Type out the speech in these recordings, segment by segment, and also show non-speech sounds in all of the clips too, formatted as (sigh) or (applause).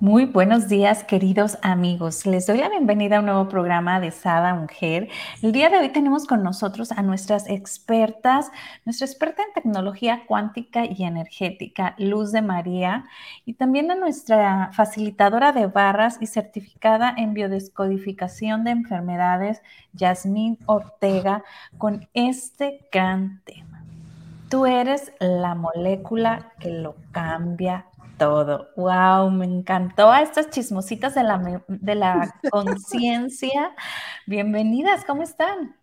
muy buenos días, queridos amigos. Les doy la bienvenida a un nuevo programa de Sada Mujer. El día de hoy tenemos con nosotros a nuestras expertas, nuestra experta en tecnología cuántica y energética, Luz de María, y también a nuestra facilitadora de barras y certificada en biodescodificación de enfermedades, Yasmín Ortega, con este gran tema. Tú eres la molécula que lo cambia todo. Wow, me encantó a estas chismositas de la, de la (laughs) conciencia. Bienvenidas, ¿cómo están?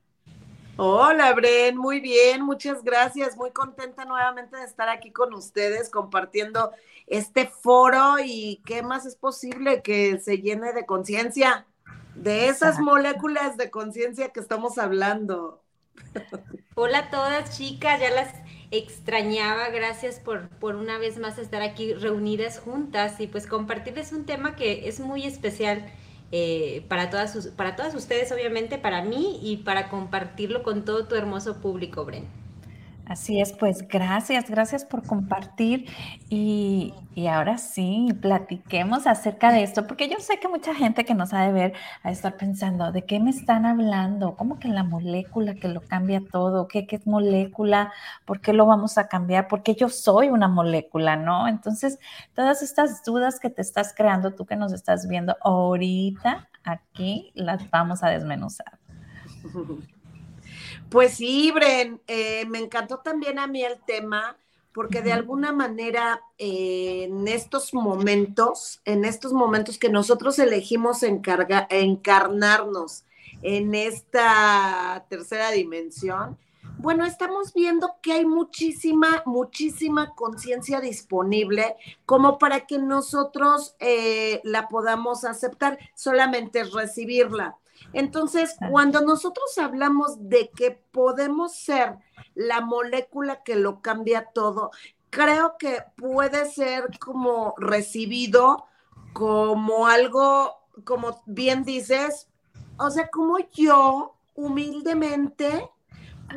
Hola, Bren, muy bien, muchas gracias. Muy contenta nuevamente de estar aquí con ustedes compartiendo este foro y qué más es posible que se llene de conciencia, de esas moléculas de conciencia que estamos hablando. Hola a todas, chicas, ya las extrañaba, gracias por, por una vez más estar aquí reunidas juntas y pues compartirles un tema que es muy especial eh, para, todas para todas ustedes, obviamente, para mí y para compartirlo con todo tu hermoso público, Bren. Así es, pues gracias, gracias por compartir y, ahora sí, platiquemos acerca de esto, porque yo sé que mucha gente que nos ha de ver a estar pensando, ¿de qué me están hablando? ¿Cómo que la molécula que lo cambia todo? ¿Qué, qué es molécula? ¿Por qué lo vamos a cambiar? Porque yo soy una molécula, ¿no? Entonces, todas estas dudas que te estás creando, tú que nos estás viendo ahorita, aquí las vamos a desmenuzar. (laughs) Pues sí, Bren, eh, me encantó también a mí el tema, porque de alguna manera eh, en estos momentos, en estos momentos que nosotros elegimos encarnarnos en esta tercera dimensión, bueno, estamos viendo que hay muchísima, muchísima conciencia disponible como para que nosotros eh, la podamos aceptar, solamente recibirla. Entonces, cuando nosotros hablamos de que podemos ser la molécula que lo cambia todo, creo que puede ser como recibido como algo, como bien dices, o sea, como yo humildemente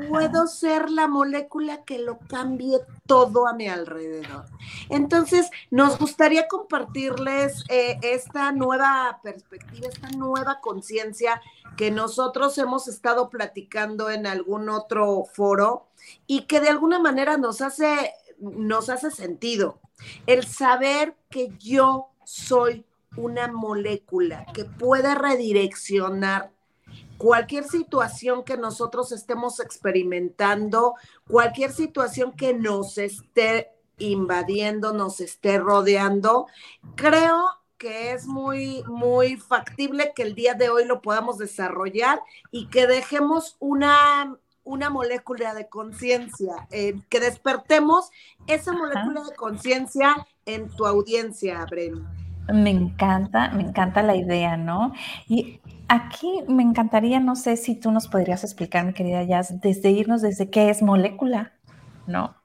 puedo ser la molécula que lo cambie todo a mi alrededor. Entonces, nos gustaría compartirles eh, esta nueva perspectiva, esta nueva conciencia que nosotros hemos estado platicando en algún otro foro y que de alguna manera nos hace, nos hace sentido. El saber que yo soy una molécula que puede redireccionar cualquier situación que nosotros estemos experimentando, cualquier situación que nos esté invadiendo, nos esté rodeando, creo que es muy, muy factible que el día de hoy lo podamos desarrollar y que dejemos una, una molécula de conciencia, eh, que despertemos esa molécula de conciencia en tu audiencia, Bren. Me encanta, me encanta la idea, ¿no? Y Aquí me encantaría, no sé si tú nos podrías explicar, mi querida Jazz, desde irnos desde qué es molécula, ¿no?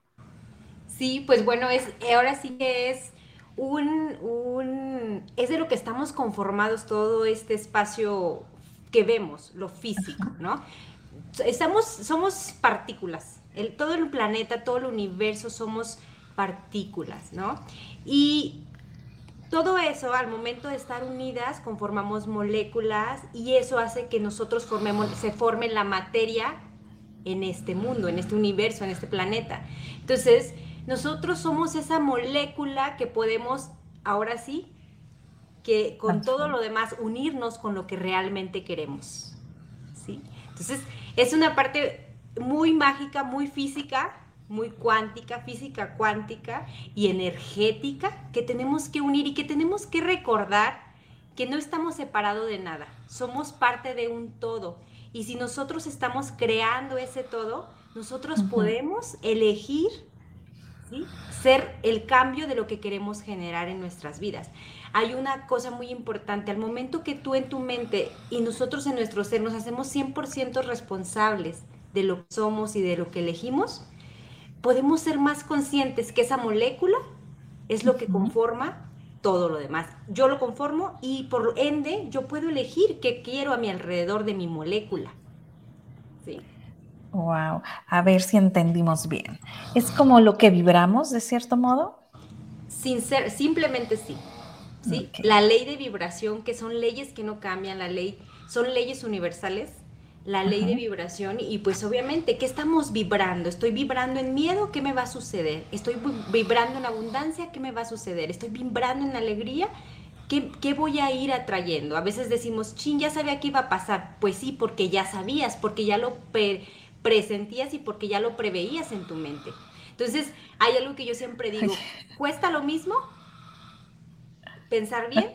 Sí, pues bueno, es, ahora sí que es un, un, es de lo que estamos conformados todo este espacio que vemos, lo físico, ¿no? Estamos, somos partículas, el, todo el planeta, todo el universo somos partículas, ¿no? Y todo eso, al momento de estar unidas, conformamos moléculas y eso hace que nosotros formemos, se forme la materia en este mundo, en este universo, en este planeta. Entonces, nosotros somos esa molécula que podemos, ahora sí, que con todo lo demás unirnos con lo que realmente queremos. ¿sí? Entonces, es una parte muy mágica, muy física, muy cuántica, física cuántica y energética que tenemos que unir y que tenemos que recordar que no estamos separados de nada, somos parte de un todo. Y si nosotros estamos creando ese todo, nosotros podemos elegir ser el cambio de lo que queremos generar en nuestras vidas. hay una cosa muy importante. Al momento que tú en tu mente y nosotros en nuestro ser nos hacemos 100% responsables de lo que somos y de lo que elegimos, podemos ser más conscientes que esa molécula es lo que conforma todo lo demás. Yo lo conformo y por ende yo puedo elegir qué quiero a mi alrededor de mi molécula. ¿Sí? Wow, a ver si entendimos bien. ¿Es como lo que vibramos de cierto modo? Sin ser, simplemente sí. ¿sí? La ley de vibración, que son leyes que no cambian, la ley, son leyes universales, la ley de vibración y pues obviamente, ¿qué estamos vibrando? Estoy vibrando en miedo, ¿qué me va a suceder? Estoy vibrando en abundancia, ¿qué me va a suceder? Estoy vibrando en alegría, ¿qué, qué voy a ir atrayendo? A veces decimos, chin, ya sabía que iba a pasar. Pues sí, porque ya sabías, porque ya lo presentías y porque ya lo preveías en tu mente. Entonces, hay algo que yo siempre digo, cuesta lo mismo pensar bien,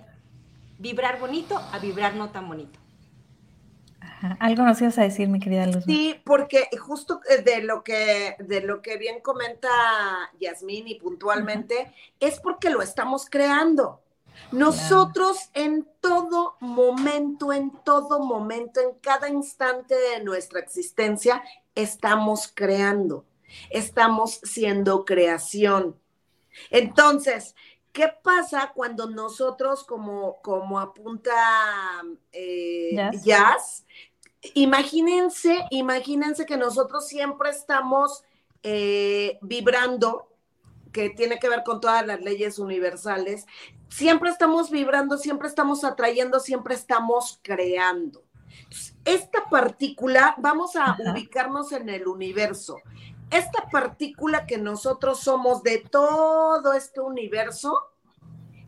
vibrar bonito a vibrar no tan bonito. Algo nos ibas a decir, mi querida Luz. Sí, porque justo eh, de lo que, de lo que bien comenta Yasmín y puntualmente, es porque lo estamos creando. Nosotros en todo momento, en todo momento, en cada instante de nuestra existencia, estamos creando, estamos siendo creación. Entonces, ¿qué pasa cuando nosotros, como, como apunta eh, Jazz, imagínense, imagínense que nosotros siempre estamos eh, vibrando, que tiene que ver con todas las leyes universales, siempre estamos vibrando, siempre estamos atrayendo, siempre estamos creando. Esta partícula, vamos a ubicarnos en el universo. Esta partícula que nosotros somos de todo este universo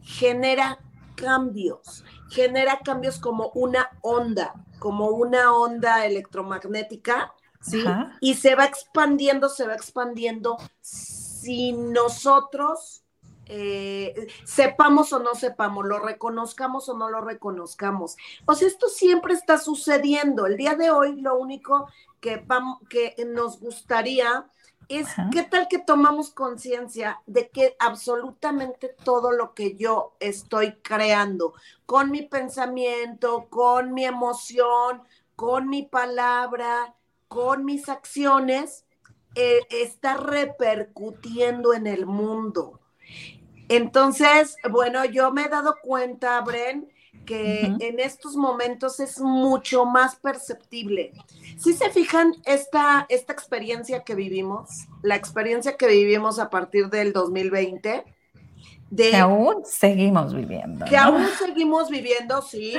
genera cambios, genera cambios como una onda como una onda electromagnética, ¿sí? Y se va expandiendo, se va expandiendo si nosotros eh, sepamos o no sepamos, lo reconozcamos o no lo reconozcamos. O sea, esto siempre está sucediendo. El día de hoy lo único que, que nos gustaría es qué tal que tomamos conciencia de que absolutamente todo lo que yo estoy creando con mi pensamiento, con mi emoción, con mi palabra, con mis acciones, eh, está repercutiendo en el mundo. Entonces, bueno, yo me he dado cuenta, Bren, que en estos momentos es mucho más perceptible. Si se fijan, esta, esta experiencia que vivimos, la experiencia que vivimos a partir del 2020, de, que aún seguimos viviendo. Que aún seguimos viviendo, sí,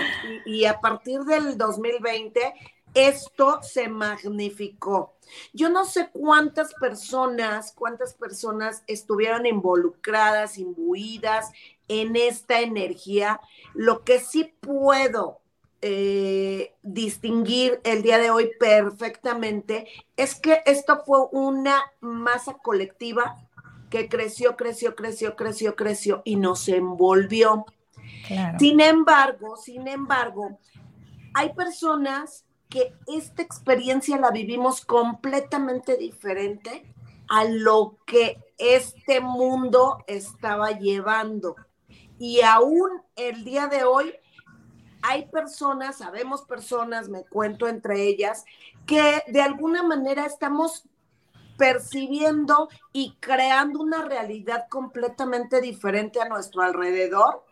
y, a partir del 2020 esto se magnificó. Yo no sé cuántas personas, cuántas personas estuvieron involucradas, imbuidas en esta energía. Lo que sí puedo eh, distinguir el día de hoy perfectamente es que esto fue una masa colectiva que creció, creció, creció, creció, creció y nos envolvió. Sin embargo, sin embargo, hay personas que esta experiencia la vivimos completamente diferente a lo que este mundo estaba llevando. Y aún el día de hoy hay personas, sabemos personas, me cuento entre ellas, que de alguna manera estamos percibiendo y creando una realidad completamente diferente a nuestro alrededor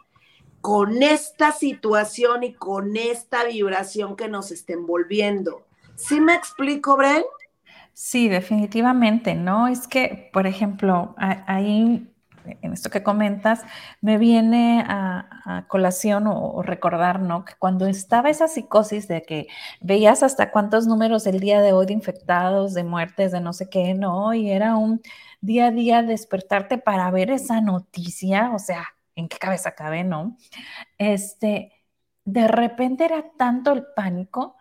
con esta situación y con esta vibración que nos está envolviendo. ¿Sí me explico, Bren? Sí, definitivamente, ¿no? Es que, por ejemplo, hay en esto que comentas, me viene a, colación o, recordar, ¿no? Que cuando estaba esa psicosis de que veías hasta cuántos números el día de hoy de infectados, de muertes, de no sé qué, ¿no? Y era un día a día despertarte para ver esa noticia, o sea, ¿en qué cabeza cabe, no? Este, de repente era tanto el pánico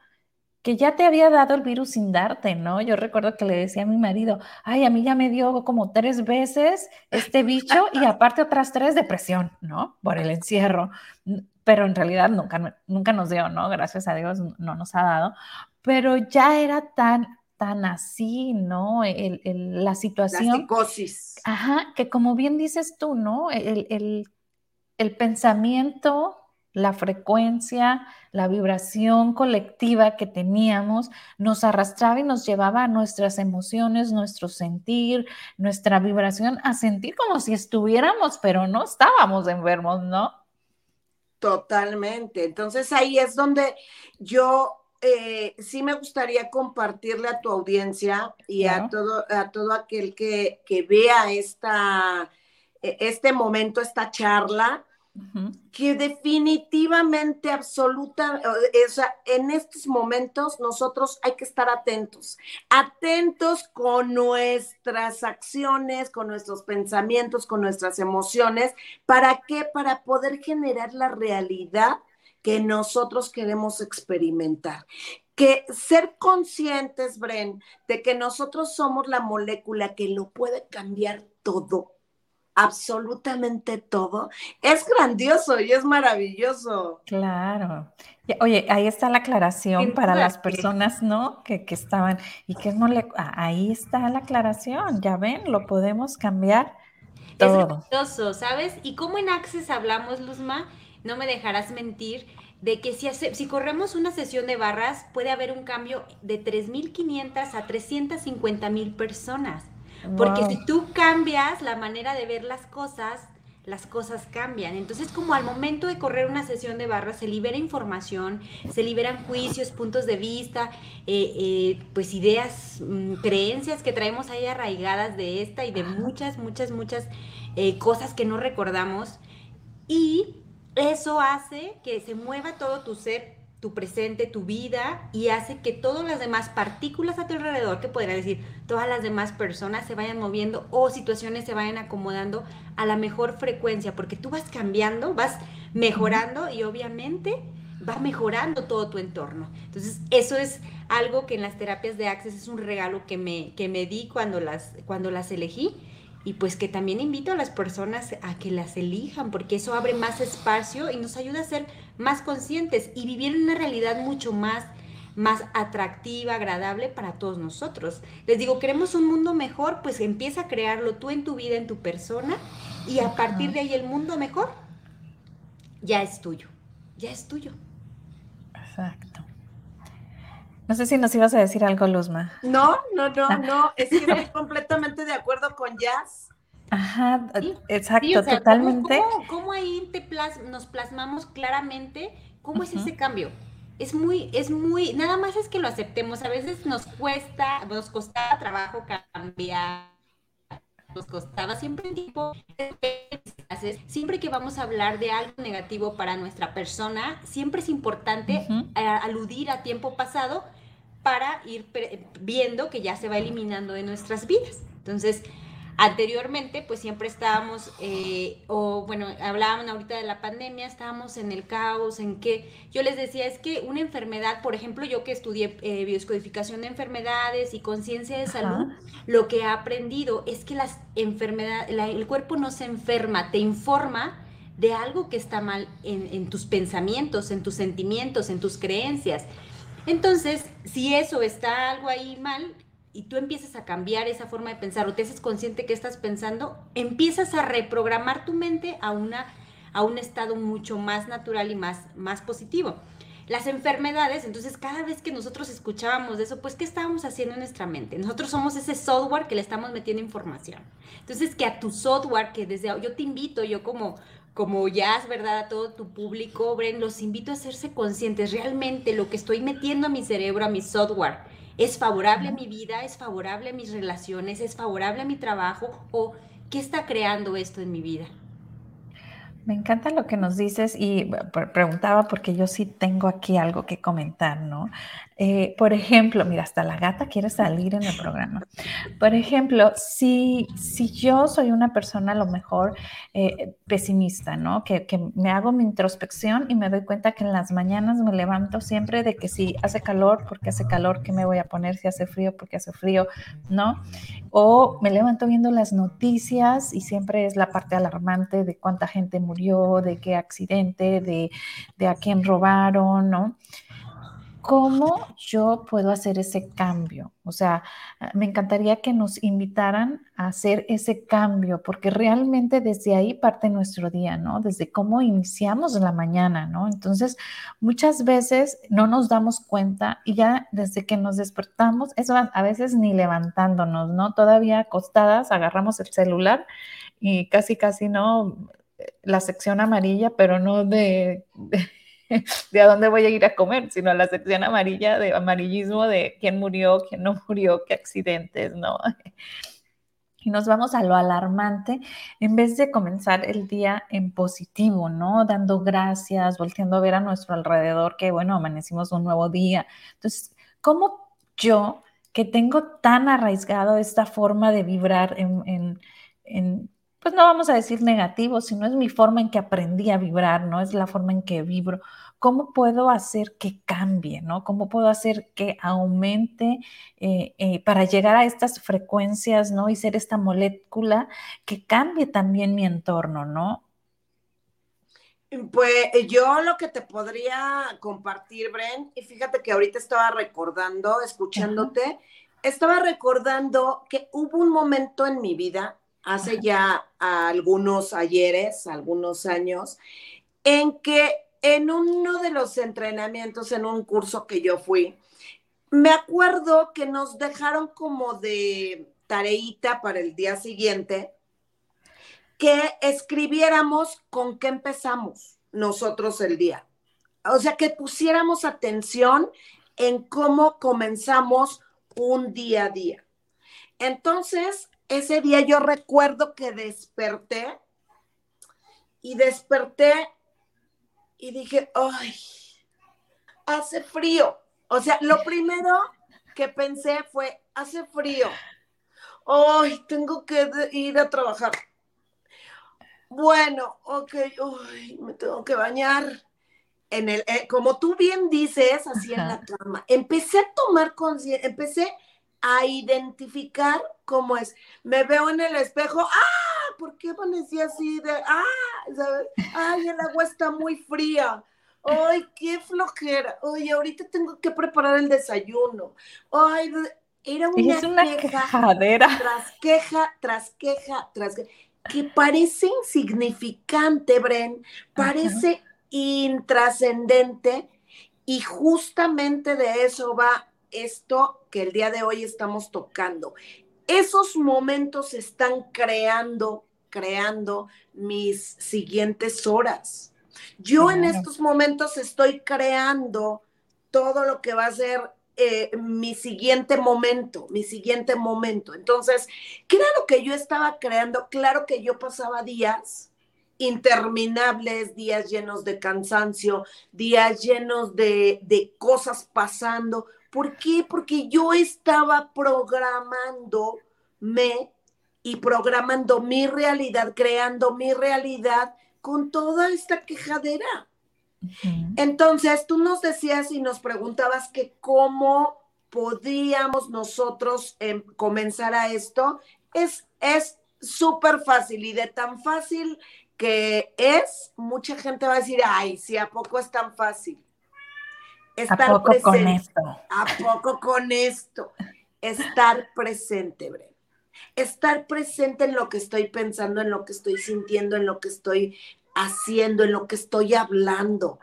que ya te había dado el virus sin darte, ¿no? Yo recuerdo que le decía a mi marido, ay, a mí ya me dio como tres veces este bicho y (laughs) aparte otras tres depresión, ¿no? Por el encierro. Pero en realidad nunca, nunca nos dio, ¿no? Gracias a Dios no nos ha dado. Pero ya era tan, tan así, ¿no? El, la situación. La psicosis. Ajá, que como bien dices tú, ¿no? El, el el pensamiento, la frecuencia, la vibración colectiva que teníamos nos arrastraba y nos llevaba a nuestras emociones, nuestro sentir, nuestra vibración, a sentir como si estuviéramos, pero no estábamos enfermos, ¿no? Totalmente. Entonces ahí es donde yo eh, sí me gustaría compartirle a tu audiencia y a, todo, a todo aquel que, que vea esta, e, este momento, esta charla, que definitivamente, absoluta, o sea, en estos momentos nosotros hay que estar atentos, atentos con nuestras acciones, con nuestros pensamientos, con nuestras emociones. ¿Para qué? Para poder generar la realidad que nosotros queremos experimentar. Que ser conscientes, Bren, de que nosotros somos la molécula que lo puede cambiar todo absolutamente todo, es grandioso y es maravilloso. Claro. Oye, ahí está la aclaración para las personas, ¿no? Que, estaban, y que no le, ahí está la aclaración, ya ven, lo podemos cambiar. Todo. Es grandioso, ¿sabes? Y como en Access hablamos, Luzma, no me dejarás mentir, de que si, si corremos una sesión de barras, puede haber un cambio de 3.500 a 350.000 personas. Porque si tú cambias la manera de ver las cosas, las cosas cambian. Entonces, como al momento de correr una sesión de barras, se libera información, se liberan juicios, puntos de vista, eh, eh, pues ideas, mm, creencias que traemos ahí arraigadas de esta y de muchas, muchas, muchas eh, cosas que no recordamos. Y eso hace que se mueva todo tu ser tu presente, tu vida y hace que todas las demás partículas a tu alrededor, que podría decir todas las demás personas se vayan moviendo o situaciones se vayan acomodando a la mejor frecuencia, porque tú vas cambiando, vas mejorando y obviamente va mejorando todo tu entorno. Entonces, eso es algo que en las terapias de Access es un regalo que me, que me di cuando las, cuando las elegí y pues que también invito a las personas a que las elijan, porque eso abre más espacio y nos ayuda a ser más conscientes y vivir en una realidad mucho más más atractiva, agradable para todos nosotros. Les digo, queremos un mundo mejor, pues empieza a crearlo tú en tu vida, en tu persona, y a partir de ahí el mundo mejor ya es tuyo, ya es tuyo. Exacto. No sé si nos ibas a decir algo, Luzma. No, no, no, ah. no, es que estoy completamente de acuerdo con Jazz. Ajá, exacto, totalmente. ¿cómo, ahí te nos plasmamos claramente cómo es ese cambio? Es muy, es muy, nada más es que lo aceptemos. A veces nos cuesta, nos costaba trabajo cambiar, nos costaba siempre tiempo. Siempre que vamos a hablar de algo negativo para nuestra persona, siempre es importante aludir a tiempo pasado para ir viendo que ya se va eliminando de nuestras vidas. Entonces, anteriormente, pues siempre estábamos, eh, o bueno, hablábamos ahorita de la pandemia, estábamos en el caos, en que yo les decía, es que una enfermedad, por ejemplo, yo que estudié eh, bioscodificación de enfermedades y conciencia de salud, lo que he aprendido es que las enfermedades, el cuerpo no se enferma, te informa de algo que está mal en tus pensamientos, en tus sentimientos, en tus creencias. Entonces, si eso está algo ahí mal y tú empiezas a cambiar esa forma de pensar o te haces consciente que estás pensando, empiezas a reprogramar tu mente a, una, a un estado mucho más natural y más, más positivo. Las enfermedades, entonces cada vez que nosotros escuchábamos de eso, pues ¿qué estábamos haciendo en nuestra mente? Nosotros somos ese software que le estamos metiendo información. Entonces que a tu software, que desde yo te invito, yo como como ya es verdad a todo tu público, Bren, los invito a hacerse conscientes. Realmente lo que estoy metiendo a mi cerebro, a mi software, es favorable a mi vida, es favorable a mis relaciones, es favorable a mi trabajo o qué está creando esto en mi vida. Me encanta lo que nos dices y preguntaba porque yo sí tengo aquí algo que comentar, ¿no? Eh, por ejemplo, mira, hasta la gata quiere salir en el programa. Por ejemplo, si, si yo soy una persona a lo mejor eh, pesimista, ¿no? Que, que, me hago mi introspección y me doy cuenta que en las mañanas me levanto siempre de que si hace calor, porque hace calor, ¿qué me voy a poner? Si hace frío, porque hace frío, ¿no? O me levanto viendo las noticias y siempre es la parte alarmante de cuánta gente murió, de qué accidente, de, de a quién robaron, ¿no? ¿Cómo yo puedo hacer ese cambio? O sea, me encantaría que nos invitaran a hacer ese cambio, porque realmente desde ahí parte nuestro día, ¿no? Desde cómo iniciamos la mañana, ¿no? Entonces, muchas veces no nos damos cuenta y ya desde que nos despertamos, eso a veces ni levantándonos, ¿no? Todavía acostadas, agarramos el celular y casi, casi, ¿no? La sección amarilla, pero no de de (laughs) a dónde voy a ir a comer, sino a la sección amarilla de amarillismo de quién murió, quién no murió, qué accidentes, ¿no? (laughs) Y nos vamos a lo alarmante en vez de comenzar el día en positivo, ¿no? Dando gracias, volteando a ver a nuestro alrededor que, bueno, amanecimos un nuevo día. Entonces, ¿cómo yo, que tengo tan arraigado esta forma de vibrar en, en pues no vamos a decir negativo, sino es mi forma en que aprendí a vibrar, ¿no? Es la forma en que vibro. ¿Cómo puedo hacer que cambie, ¿no? ¿Cómo puedo hacer que aumente eh, eh, para llegar a estas frecuencias, ¿no? Y ser esta molécula que cambie también mi entorno, ¿no? Pues yo lo que te podría compartir, Bren, y fíjate que ahorita estaba recordando, escuchándote, estaba recordando que hubo un momento en mi vida hace ya algunos ayeres, algunos años, en que en uno de los entrenamientos, en un curso que yo fui, me acuerdo que nos dejaron como de tareita para el día siguiente que escribiéramos con qué empezamos nosotros el día. O sea, que pusiéramos atención en cómo comenzamos un día a día. Entonces, ese día yo recuerdo que desperté y desperté y dije, ay, hace frío. O sea, lo primero que pensé fue, hace frío. Ay, tengo que ir a trabajar. Bueno, ok, ay, me tengo que bañar. En el, eh, como tú bien dices, así en la cama. Empecé a tomar conciencia, empecé a identificar cómo es. Me veo en el espejo, ¡ah! ¿Por qué amanecí así de, ah, ¿sabes? Ay, el agua está muy fría. Ay, qué flojera. Oye, ahorita tengo que preparar el desayuno. Ay, era una, queja tras queja, tras queja, tras queja, que parece insignificante, Bren, parece intrascendente y justamente de eso va esto que el día de hoy estamos tocando. Esos momentos están creando, creando mis siguientes horas. Yo en estos momentos estoy creando todo lo que va a ser eh, mi siguiente momento, mi siguiente momento. Entonces, ¿qué era lo que yo estaba creando? Claro que yo pasaba días interminables, días llenos de cansancio, días llenos de, de cosas pasando, ¿Por qué? Porque yo estaba programándome y programando mi realidad, creando mi realidad con toda esta quejadera. Entonces, tú nos decías y nos preguntabas que cómo podíamos nosotros em, comenzar a esto. Es súper fácil y de tan fácil que es, mucha gente va a decir, ay, si a poco es tan fácil estar ¿A poco con esto? ¿A poco con esto? Estar presente, Bren. Estar presente en lo que estoy pensando, en lo que estoy sintiendo, en lo que estoy haciendo, en lo que estoy hablando.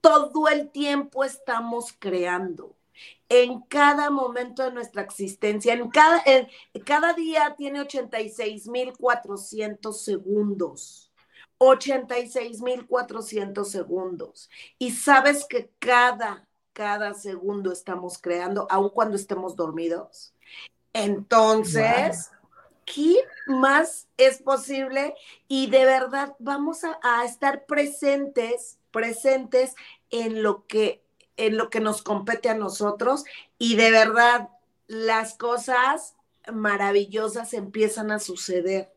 Todo el tiempo estamos creando. En cada momento de nuestra existencia, en cada, en, cada día tiene 86.400 segundos 86.400 segundos. Y sabes que cada, cada segundo estamos creando, aun cuando estemos dormidos. Entonces, ¿qué más es posible? Y de verdad vamos a, a, estar presentes, presentes en lo que en lo que nos compete a nosotros y de verdad las cosas maravillosas empiezan a suceder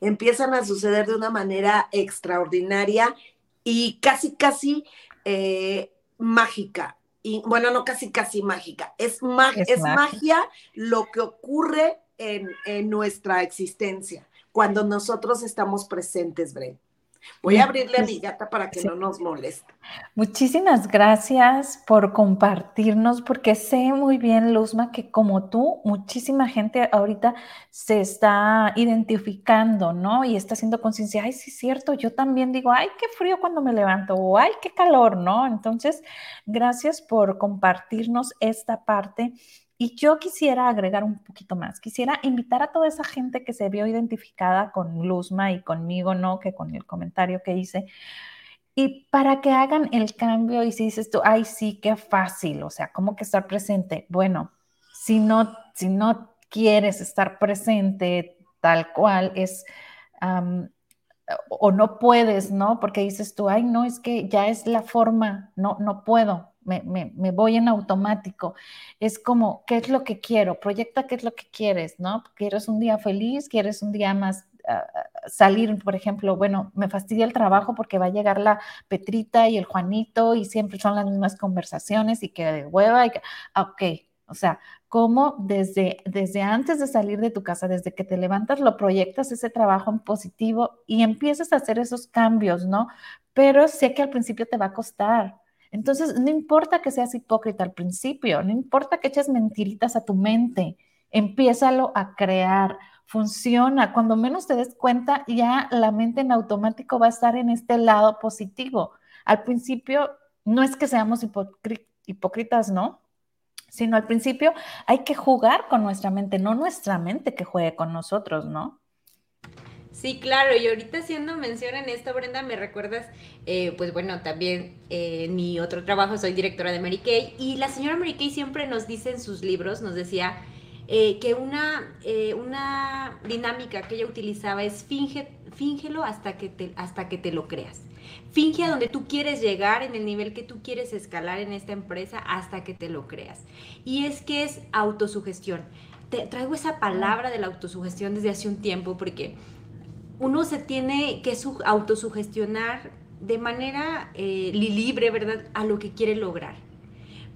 empiezan a suceder de una manera extraordinaria y casi, casi eh, mágica. Y bueno, no casi, casi mágica. Es, es, magia. lo que ocurre en, nuestra existencia cuando nosotros estamos presentes, Bren. Voy a abrirle a mi gata para que no nos moleste. Muchísimas gracias por compartirnos, porque sé muy bien, Luzma, que como tú, muchísima gente ahorita se está identificando, ¿no? Y está haciendo conciencia, ay, sí es cierto, yo también digo, ay, qué frío cuando me levanto, o ay, qué calor, ¿no? Entonces, gracias por compartirnos esta parte y yo quisiera agregar un poquito más, quisiera invitar a toda esa gente que se vio identificada con Luzma y conmigo, ¿no? Que con el comentario que hice, y para que hagan el cambio y si dices tú, ay, sí, qué fácil, o sea, ¿cómo que estar presente? Bueno, si no, si no quieres estar presente tal cual, es, o no puedes, ¿no? Porque dices tú, ay, no, es que ya es la forma, no, no puedo me, voy en automático. Es como, ¿qué es lo que quiero? Proyecta qué es lo que quieres, ¿no? ¿Quieres un día feliz? ¿Quieres un día más ah, ah, salir, por ejemplo? Bueno, me fastidia el trabajo porque va a llegar la Petrita y el Juanito y siempre son las mismas conversaciones y que de hueva y que, ah, ok. O sea, cómo desde, desde antes de salir de tu casa, desde que te levantas, lo proyectas ese trabajo en positivo y empiezas a hacer esos cambios, ¿no? Pero sé que al principio te va a costar, entonces, no importa que seas hipócrita al principio, no importa que eches mentiritas a tu mente, empiézalo a crear. Funciona. Cuando menos te des cuenta, ya la mente en automático va a estar en este lado positivo. Al principio, no es que seamos hipócritas, ¿no? Sino al principio hay que jugar con nuestra mente, no nuestra mente que juegue con nosotros, ¿no? Sí, claro, y ahorita haciendo mención en esto, Brenda, me recuerdas, eh, pues bueno, también eh, mi otro trabajo soy directora de Mary Kay, y la señora Mary Kay siempre nos dice en sus libros, nos decía eh, que una, una dinámica que ella utilizaba es finge, fíngelo hasta que, te, hasta que te lo creas. Finge a donde tú quieres llegar, en el nivel que tú quieres escalar en esta empresa, hasta que te lo creas. Y es que es autosugestión. Te, traigo esa palabra de la autosugestión desde hace un tiempo porque uno se tiene que autosugestionar de manera eh, libre, ¿verdad?, a lo que quiere lograr.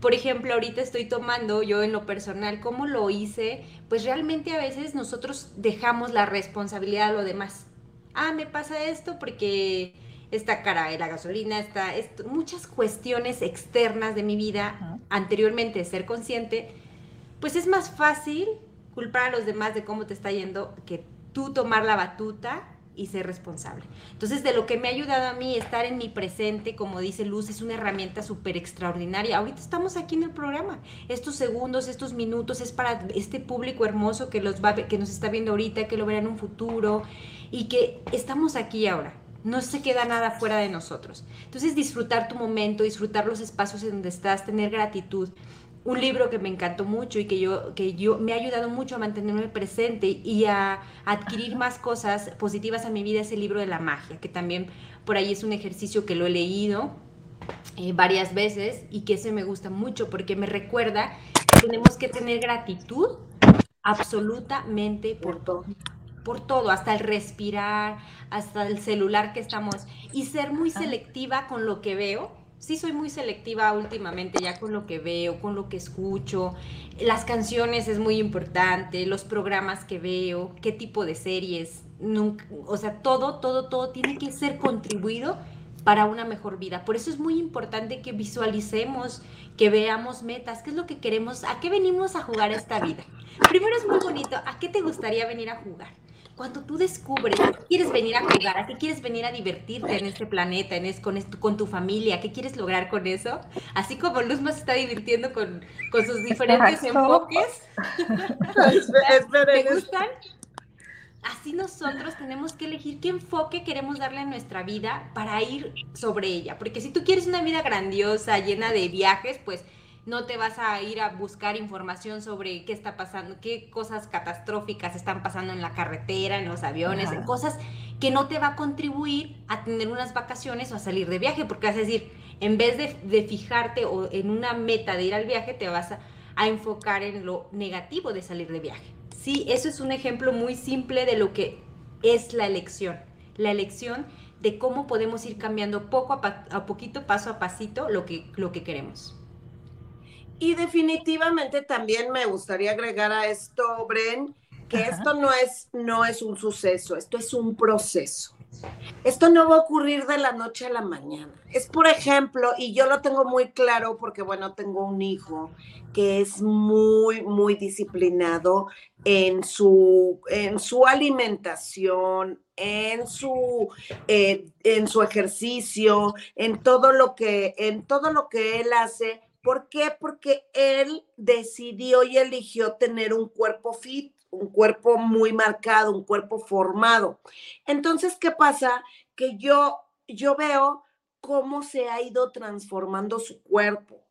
Por ejemplo, ahorita estoy tomando yo en lo personal, ¿cómo lo hice? Pues realmente a veces nosotros dejamos la responsabilidad a lo demás. Ah, me pasa esto porque está cara la gasolina, está muchas cuestiones externas de mi vida anteriormente de ser consciente, pues es más fácil culpar a los demás de cómo te está yendo que tú tomar la batuta y ser responsable. Entonces, de lo que me ha ayudado a mí estar en mi presente, como dice Luz, es una herramienta súper extraordinaria. Ahorita estamos aquí en el programa. Estos segundos, estos minutos es para este público hermoso que, los que nos está viendo ahorita, que lo verá en un futuro y que estamos aquí ahora. No se queda nada fuera de nosotros. Entonces, disfrutar tu momento, disfrutar los espacios en donde estás, tener gratitud un libro que me encantó mucho y que yo, que yo me ha ayudado mucho a mantenerme presente y a adquirir más cosas positivas a mi vida es el libro de la magia, que también por ahí es un ejercicio que lo he leído eh, varias veces y que ese me gusta mucho porque me recuerda que tenemos que tener gratitud absolutamente por todo. por todo, hasta el respirar, hasta el celular que estamos, y ser muy selectiva con lo que veo, sí soy muy selectiva últimamente ya con lo que veo, con lo que escucho. Las canciones es muy importante, los programas que veo, qué tipo de series, o sea, todo, todo, todo tiene que ser contribuido para una mejor vida. Por eso es muy importante que visualicemos, que veamos metas, qué es lo que queremos, a qué venimos a jugar esta vida. Primero es muy bonito, ¿a qué te gustaría venir a jugar? Cuando tú descubres a qué quieres venir a jugar, a qué quieres venir a divertirte en este planeta, en con, con tu familia, qué quieres lograr con eso, así como Luzma se está divirtiendo con, sus diferentes enfoques, (laughs) (laughs) ¿te gustan? Así nosotros tenemos que elegir qué enfoque queremos darle a nuestra vida para ir sobre ella, porque si tú quieres una vida grandiosa, llena de viajes, pues no te vas a ir a buscar información sobre qué está pasando, qué cosas catastróficas están pasando en la carretera, en los aviones, en cosas que no te va a contribuir a tener unas vacaciones o a salir de viaje, porque vas a decir, en vez de, fijarte o en una meta de ir al viaje, te vas a, a enfocar en lo negativo de salir de viaje. Sí, eso es un ejemplo muy simple de lo que es la elección. La elección de cómo podemos ir cambiando poco a, a poquito, paso a pasito, lo que, lo que queremos. Y definitivamente también me gustaría agregar a esto, Bren, que esto no es, no es un suceso, esto es un proceso. Esto no va a ocurrir de la noche a la mañana. Es, por ejemplo, y yo lo tengo muy claro porque, bueno, tengo un hijo que es muy, muy disciplinado en su, en su alimentación, en su, eh, en su ejercicio, en todo lo que, en todo lo que él hace. ¿Por qué? Porque él decidió y eligió tener un cuerpo fit un cuerpo muy marcado, un cuerpo formado. Entonces, ¿qué pasa? Que yo, yo veo cómo se ha ido transformando su cuerpo,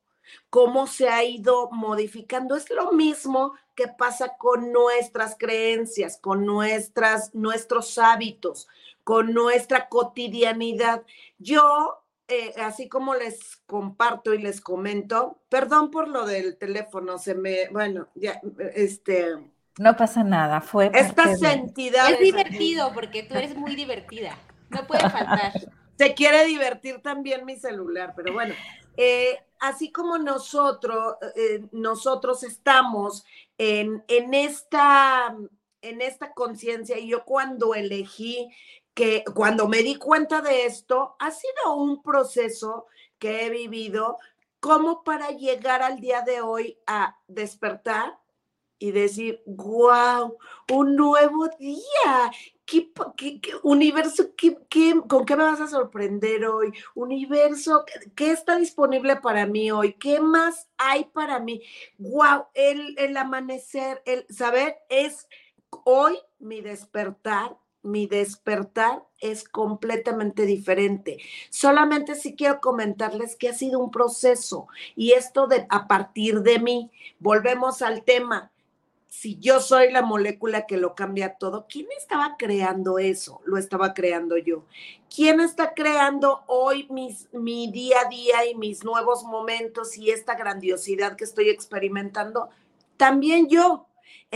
cómo se ha ido modificando. Es lo mismo que pasa con nuestras creencias, con nuestras, nuestros hábitos, con nuestra cotidianidad. Yo eh, así como les comparto y les comento, perdón por lo del teléfono, se me, bueno, ya, este, no pasa nada, fue. Estas entidades. Es divertido porque tú eres muy divertida. No puede faltar. (laughs) Se quiere divertir también mi celular, pero bueno, eh, así como nosotros, eh, nosotros estamos en, en esta, en esta conciencia, y yo cuando elegí que, cuando me di cuenta de esto, ha sido un proceso que he vivido como para llegar al día de hoy a despertar y decir, wow, un nuevo día. ¿Qué, universo, qué, con qué me vas a sorprender hoy? Universo, ¿qué, está disponible para mí hoy? ¿Qué más hay para mí? Wow, el, el amanecer, el saber es hoy mi despertar, mi despertar es completamente diferente. Solamente si quiero comentarles que ha sido un proceso y esto de a partir de mí, volvemos al tema, si yo soy la molécula que lo cambia todo, ¿quién estaba creando eso? Lo estaba creando yo. ¿Quién está creando hoy mi día a día y mis nuevos momentos y esta grandiosidad que estoy experimentando? También yo.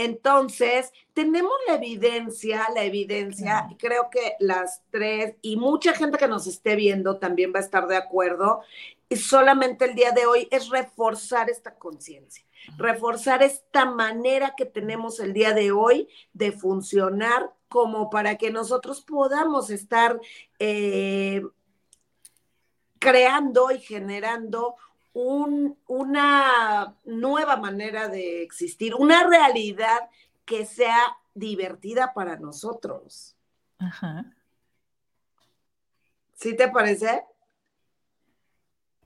Entonces, tenemos la evidencia, la evidencia, y creo que las tres y mucha gente que nos esté viendo también va a estar de acuerdo, y solamente el día de hoy es reforzar esta conciencia reforzar esta manera que tenemos el día de hoy de funcionar como para que nosotros podamos estar eh, creando y generando una nueva manera de existir, una realidad que sea divertida para nosotros. Ajá. ¿Sí te parece?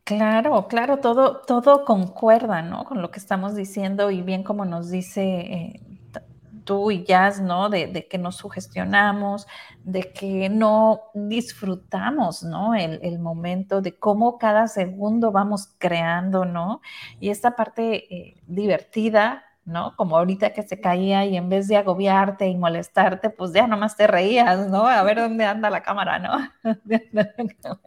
Claro, claro, todo, todo concuerda, ¿no? Con lo que estamos diciendo y bien como nos dice eh, tú y Jazz, ¿no? De, que nos sugestionamos, de que no disfrutamos, ¿no? El, momento, de cómo cada segundo vamos creando, ¿no? Y esta parte eh, divertida, ¿no? Como ahorita que se caía y en vez de agobiarte y molestarte, pues ya nomás te reías, ¿no? A ver dónde anda la cámara, ¿no? (laughs)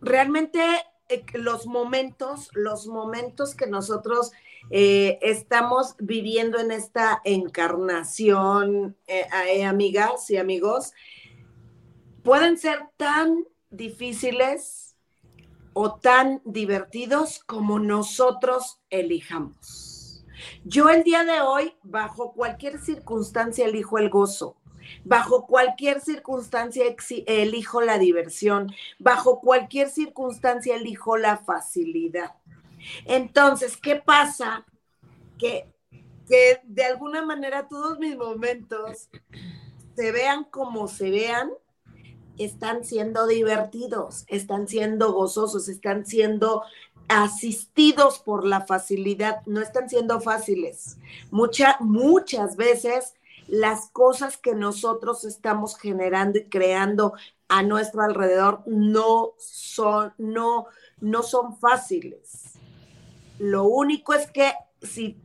realmente eh, los momentos, los momentos que nosotros eh, estamos viviendo en esta encarnación, eh, amigas y amigos, pueden ser tan difíciles o tan divertidos como nosotros elijamos. Yo el día de hoy, bajo cualquier circunstancia, elijo el gozo Bajo cualquier circunstancia elijo la diversión. Bajo cualquier circunstancia elijo la facilidad. Entonces, ¿qué pasa? Que, que de alguna manera todos mis momentos se vean como se vean, están siendo divertidos, están siendo gozosos, están siendo asistidos por la facilidad, no están siendo fáciles. Mucha, muchas veces las cosas que nosotros estamos generando y creando a nuestro alrededor no son, no, no son fáciles. Lo único es que si,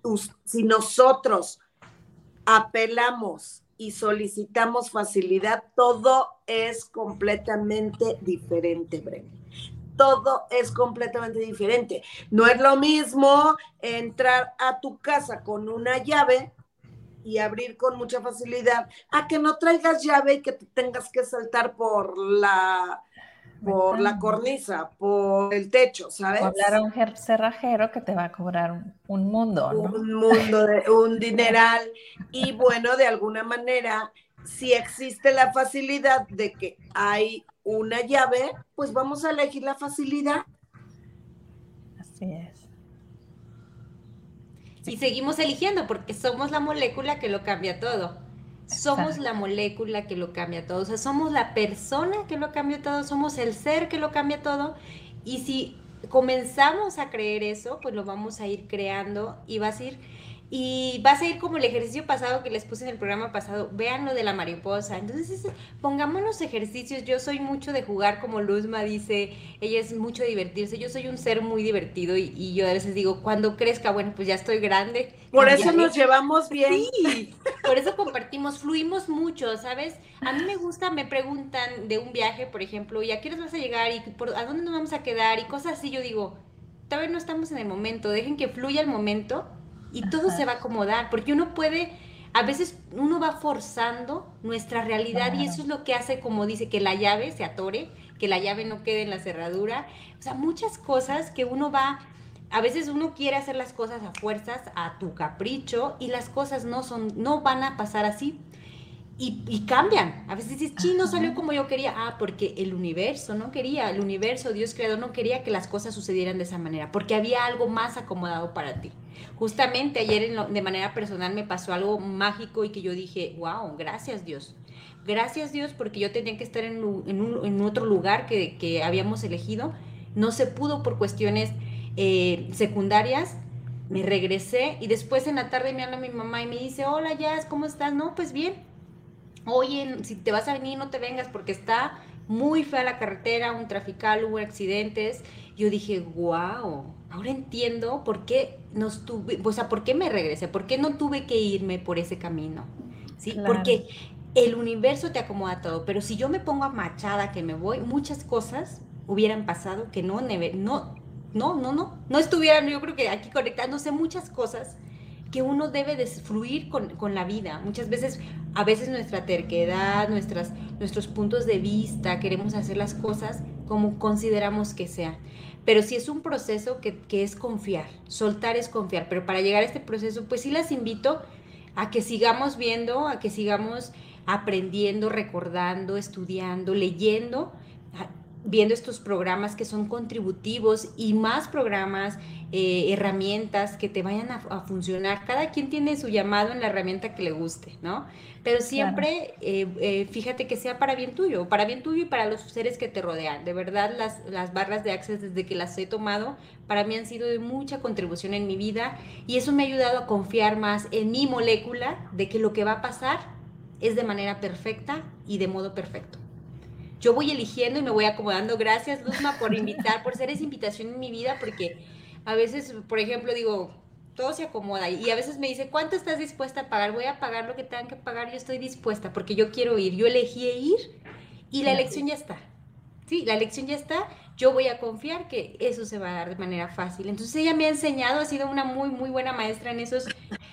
nosotros apelamos y solicitamos facilidad, todo es completamente diferente, Brenda. Todo es completamente diferente. No es lo mismo entrar a tu casa con una llave y abrir con mucha facilidad, a que no traigas llave y que te tengas que saltar por la por la cornisa, por el techo, ¿sabes? hablar a un cerrajero que te va a cobrar un, mundo, ¿no? Un mundo, de, un dineral. Y bueno, de alguna manera, si existe la facilidad de que hay una llave, pues vamos a elegir la facilidad. Así es. Y seguimos eligiendo porque somos la molécula que lo cambia todo. Somos la molécula que lo cambia todo, o sea, somos la persona que lo cambia todo, somos el ser que lo cambia todo. Y si comenzamos a creer eso, pues lo vamos a ir creando y vas a ir y vas a ir como el ejercicio pasado que les puse en el programa pasado, vean lo de la mariposa. Entonces, pongámonos ejercicios. Yo soy mucho de jugar, como Luzma dice, ella es mucho de divertirse. Yo soy un ser muy divertido y, yo a veces digo, cuando crezca, bueno, pues ya estoy grande. Por eso nos llevamos bien. Sí, (laughs) por eso compartimos, fluimos mucho, ¿sabes? A mí me gusta, me preguntan de un viaje, por ejemplo, y a qué hora vas a llegar y por, a dónde nos vamos a quedar y cosas así. Yo digo, todavía no estamos en el momento, dejen que fluya el momento y todo se va a acomodar, porque uno puede, a veces uno va forzando nuestra realidad y eso es lo que hace, como dice, que la llave se atore, que la llave no quede en la cerradura, o sea, muchas cosas que uno va, a veces uno quiere hacer las cosas a fuerzas, a tu capricho, y las cosas no son, no van a pasar así. Y, cambian. A veces dices, sí, no salió como yo quería. Ah, porque el universo no quería, el universo, Dios creador no quería que las cosas sucedieran de esa manera, porque había algo más acomodado para ti. Justamente ayer de manera personal me pasó algo mágico y que yo dije, wow, gracias Dios. Gracias Dios porque yo tenía que estar en, un, otro lugar que, habíamos elegido. No se pudo por cuestiones eh, secundarias. Me regresé y después en la tarde me habla mi mamá y me dice, hola Jazz, ¿cómo estás? No, pues bien. Oye, si te vas a venir, no te vengas porque está muy fea la carretera, un trafical, hubo accidentes. Yo dije, wow, ahora entiendo por qué nos tuve, o sea, por qué me regresé, por qué no tuve que irme por ese camino, ¿sí? Porque el universo te acomoda todo, pero si yo me pongo a machada que me voy, muchas cosas hubieran pasado que no, no, no, no, no, no estuvieran, yo creo que aquí conectándose muchas cosas que uno debe de fluir con, con, la vida. Muchas veces, a veces nuestra terquedad, nuestras, nuestros puntos de vista, queremos hacer las cosas como consideramos que sean. Pero sí es un proceso que, es confiar, soltar es confiar. Pero para llegar a este proceso, pues sí las invito a que sigamos viendo, a que sigamos aprendiendo, recordando, estudiando, leyendo, viendo estos programas que son contributivos y más programas, eh, herramientas que te vayan a, funcionar. Cada quien tiene su llamado en la herramienta que le guste, ¿no? Pero siempre eh, eh, fíjate que sea para bien tuyo, para bien tuyo y para los seres que te rodean. De verdad, las, las barras de Access desde que las he tomado, para mí han sido de mucha contribución en mi vida y eso me ha ayudado a confiar más en mi molécula de que lo que va a pasar es de manera perfecta y de modo perfecto yo voy eligiendo y me voy acomodando. Gracias, Luzma, por invitar, por ser esa invitación en mi vida, porque a veces, por ejemplo, digo, todo se acomoda y a veces me dice, ¿cuánto estás dispuesta a pagar? Voy a pagar lo que tengan que pagar, yo estoy dispuesta porque yo quiero ir, yo elegí ir y la elección ya está. Sí, la elección ya está, yo voy a confiar que eso se va a dar de manera fácil. Entonces ella me ha enseñado, ha sido una muy, muy buena maestra en esos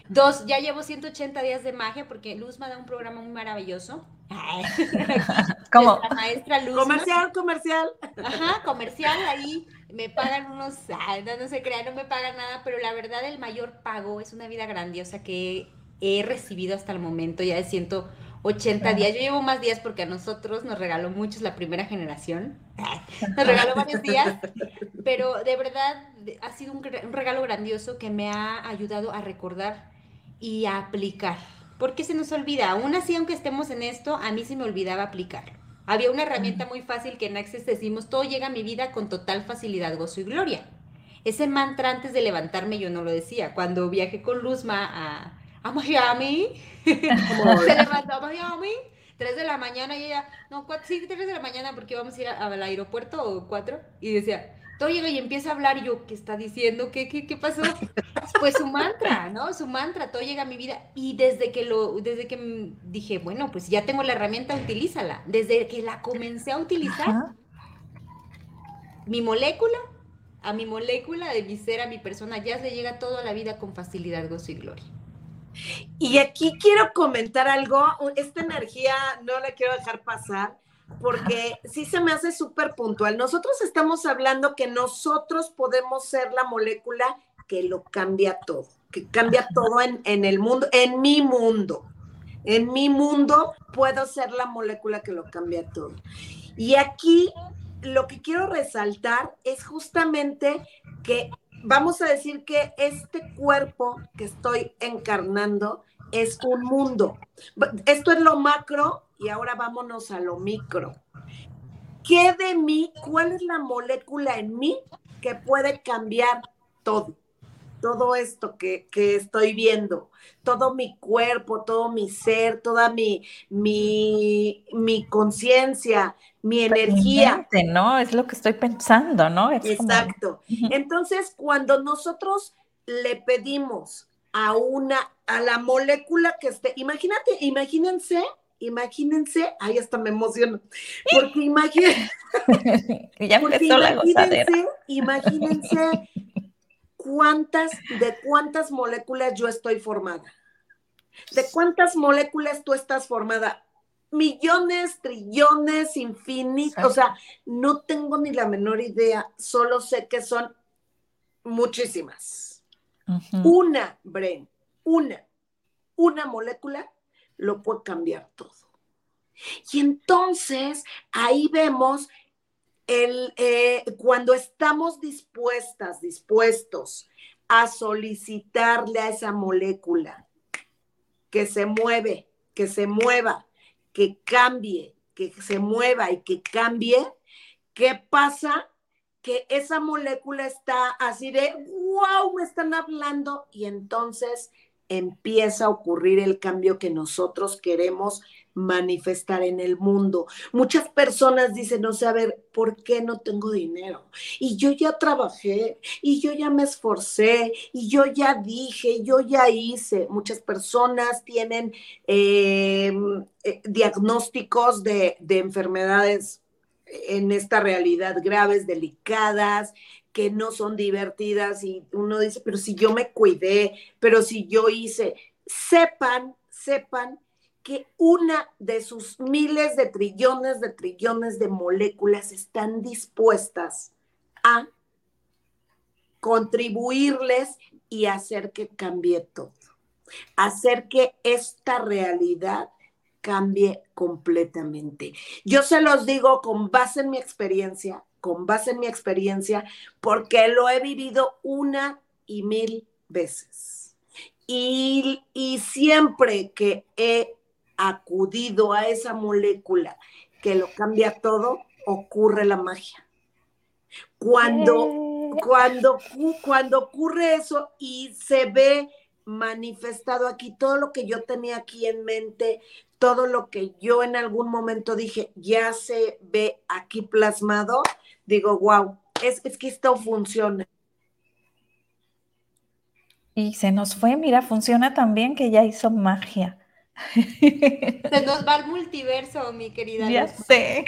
dos, ya llevo 180 días de magia porque Luz me da un programa muy maravilloso (laughs) ¿Cómo? maestra Luz. Comercial, comercial. Ajá, comercial, ahí me pagan unos, no, se crea, no me pagan nada, pero la verdad el mayor pago es una vida grandiosa que he recibido hasta el momento, ya de 180 días. Yo llevo más días porque a nosotros nos regaló muchos la primera generación. Nos regaló varios días, pero de verdad ha sido un regalo grandioso que me ha ayudado a recordar y a aplicar porque se nos olvida. Aún así, aunque estemos en esto, a mí se me olvidaba aplicarlo. Había una herramienta muy fácil que en Access decimos, todo llega a mi vida con total facilidad, gozo y gloria. Ese mantra antes de levantarme yo no lo decía. Cuando viajé con Luzma a, a Miami, (laughs) (laughs) se levantó a Miami, 3 de la mañana y ella, no, 4, sí, 3 de la mañana porque íbamos a ir al aeropuerto o 4 y decía, todo llega y empieza a hablar y yo, ¿qué está diciendo? ¿Qué, qué, qué pasó? Pues su mantra, ¿no? Su mantra, todo llega a mi vida. Y desde que lo, desde que dije, bueno, pues ya tengo la herramienta, utilízala. Desde que la comencé a utilizar, mi molécula, a mi molécula de mi ser, a mi persona, ya se llega toda la vida con facilidad, gozo y gloria. Y aquí quiero comentar algo, esta energía no la quiero dejar pasar porque sí se me hace súper puntual. Nosotros estamos hablando que nosotros podemos ser la molécula que lo cambia todo, que cambia todo en, en el mundo, en mi mundo. En mi mundo puedo ser la molécula que lo cambia todo. Y aquí lo que quiero resaltar es justamente que vamos a decir que este cuerpo que estoy encarnando es un mundo. Esto es lo macro y ahora vámonos a lo micro. ¿Qué de mí? ¿Cuál es la molécula en mí que puede cambiar todo? Todo esto que, estoy viendo, todo mi cuerpo, todo mi ser, toda mi, mi, mi conciencia, mi energía. ¿no? Es lo que estoy pensando, ¿no? Exacto. Entonces, cuando nosotros le pedimos a una, a la molécula que esté, imagínate, imagínense, imagínense, ahí hasta me emociono, porque (laughs) ya empezó la imagínense, imagínense cuántas, de cuántas moléculas yo estoy formada. ¿De cuántas moléculas tú estás formada? millones, trillones, infinitos, o sea, no tengo ni la menor idea, solo sé que son muchísimas. Una, Bren, una, una molécula lo puede cambiar todo. Y entonces ahí vemos el, eh, cuando estamos dispuestas, dispuestos a solicitarle a esa molécula que se mueve, que se mueva, que cambie, que se mueva y que cambie, ¿qué pasa? Que esa molécula está así de, wow, me están hablando y entonces empieza a ocurrir el cambio que nosotros queremos manifestar en el mundo. Muchas personas dicen, no sé, a ver, ¿por qué no tengo dinero? Y yo ya trabajé, y yo ya me esforcé, y yo ya dije, yo ya hice. Muchas personas tienen em, eh, diagnósticos de, de enfermedades en esta realidad graves, delicadas, que no son divertidas y uno dice, pero si yo me cuidé, pero si yo hice, sepan, sepan que una de sus miles de trillones de trillones de moléculas están dispuestas a contribuirles y hacer que cambie todo, hacer que esta realidad cambie completamente. Yo se los digo con base en mi experiencia, con base en mi experiencia, porque lo he vivido una y mil veces. Y, y siempre que he acudido a esa molécula que lo cambia todo, ocurre la magia. Cuando, eh. cuando, cuando ocurre eso y se ve manifestado aquí todo lo que yo tenía aquí en mente, todo lo que yo en algún momento dije, ya se ve aquí plasmado, digo, wow, es, es que esto funciona. Y se nos fue, mira, funciona también que ya hizo magia. (laughs) Se nos va el multiverso, mi querida. Ya sé.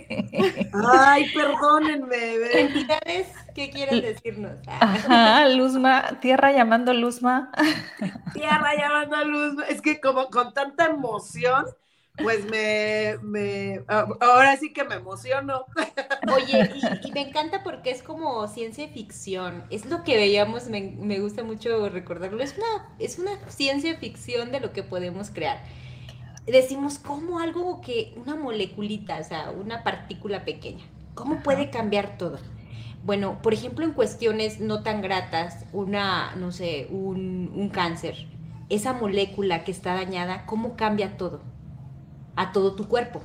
Ay, perdónenme. Entidades, ¿qué quieren decirnos? Ajá, Luzma, tierra llamando Luzma. Tierra llamando a Luzma. Es que como con tanta emoción, pues me, me, ahora sí que me emociono. (laughs) Oye, y, me encanta porque es como ciencia ficción. Es lo que veíamos, me, me gusta mucho recordarlo. Es una, es una ciencia ficción de lo que podemos crear decimos como algo que una moleculita, o sea, una partícula pequeña, ¿cómo puede cambiar todo? Bueno, por ejemplo, en cuestiones no tan gratas, una, no sé, un, un cáncer, esa molécula que está dañada, ¿cómo cambia todo? A todo tu cuerpo.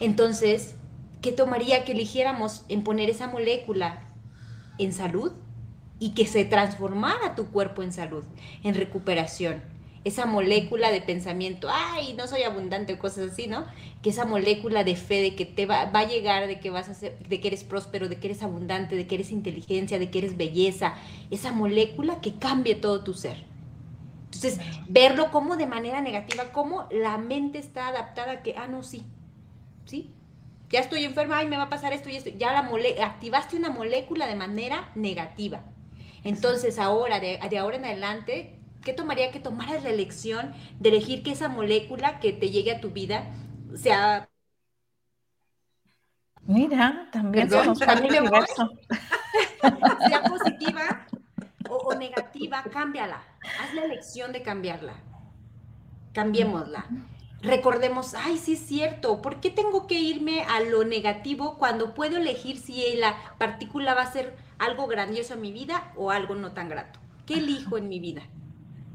Entonces, ¿qué tomaría que eligiéramos en poner esa molécula en salud y que se transformara tu cuerpo en salud, en recuperación? esa molécula de pensamiento, ay, no soy abundante cosas así, ¿no? Que esa molécula de fe de que te va, va, a llegar, de que vas a ser, de que eres próspero, de que eres abundante, de que eres inteligencia, de que eres belleza, esa molécula que cambie todo tu ser. Entonces, verlo como de manera negativa, como la mente está adaptada a que, ah, no, sí, sí, ya estoy enferma, ay, me va a pasar esto y esto, ya la mole activaste una molécula de manera negativa. Entonces, ahora, de, de ahora en adelante, ¿qué tomaría que tomaras la elección de elegir que esa molécula que te llegue a tu vida sea Mira, también somos voy. (laughs) sea positiva o, negativa, cámbiala. Haz la elección de cambiarla. Cambiémosla. Recordemos, ay, sí es cierto, ¿por qué tengo que irme a lo negativo cuando puedo elegir si la partícula va a ser algo grandioso en mi vida o algo no tan grato? ¿Qué elijo en mi vida?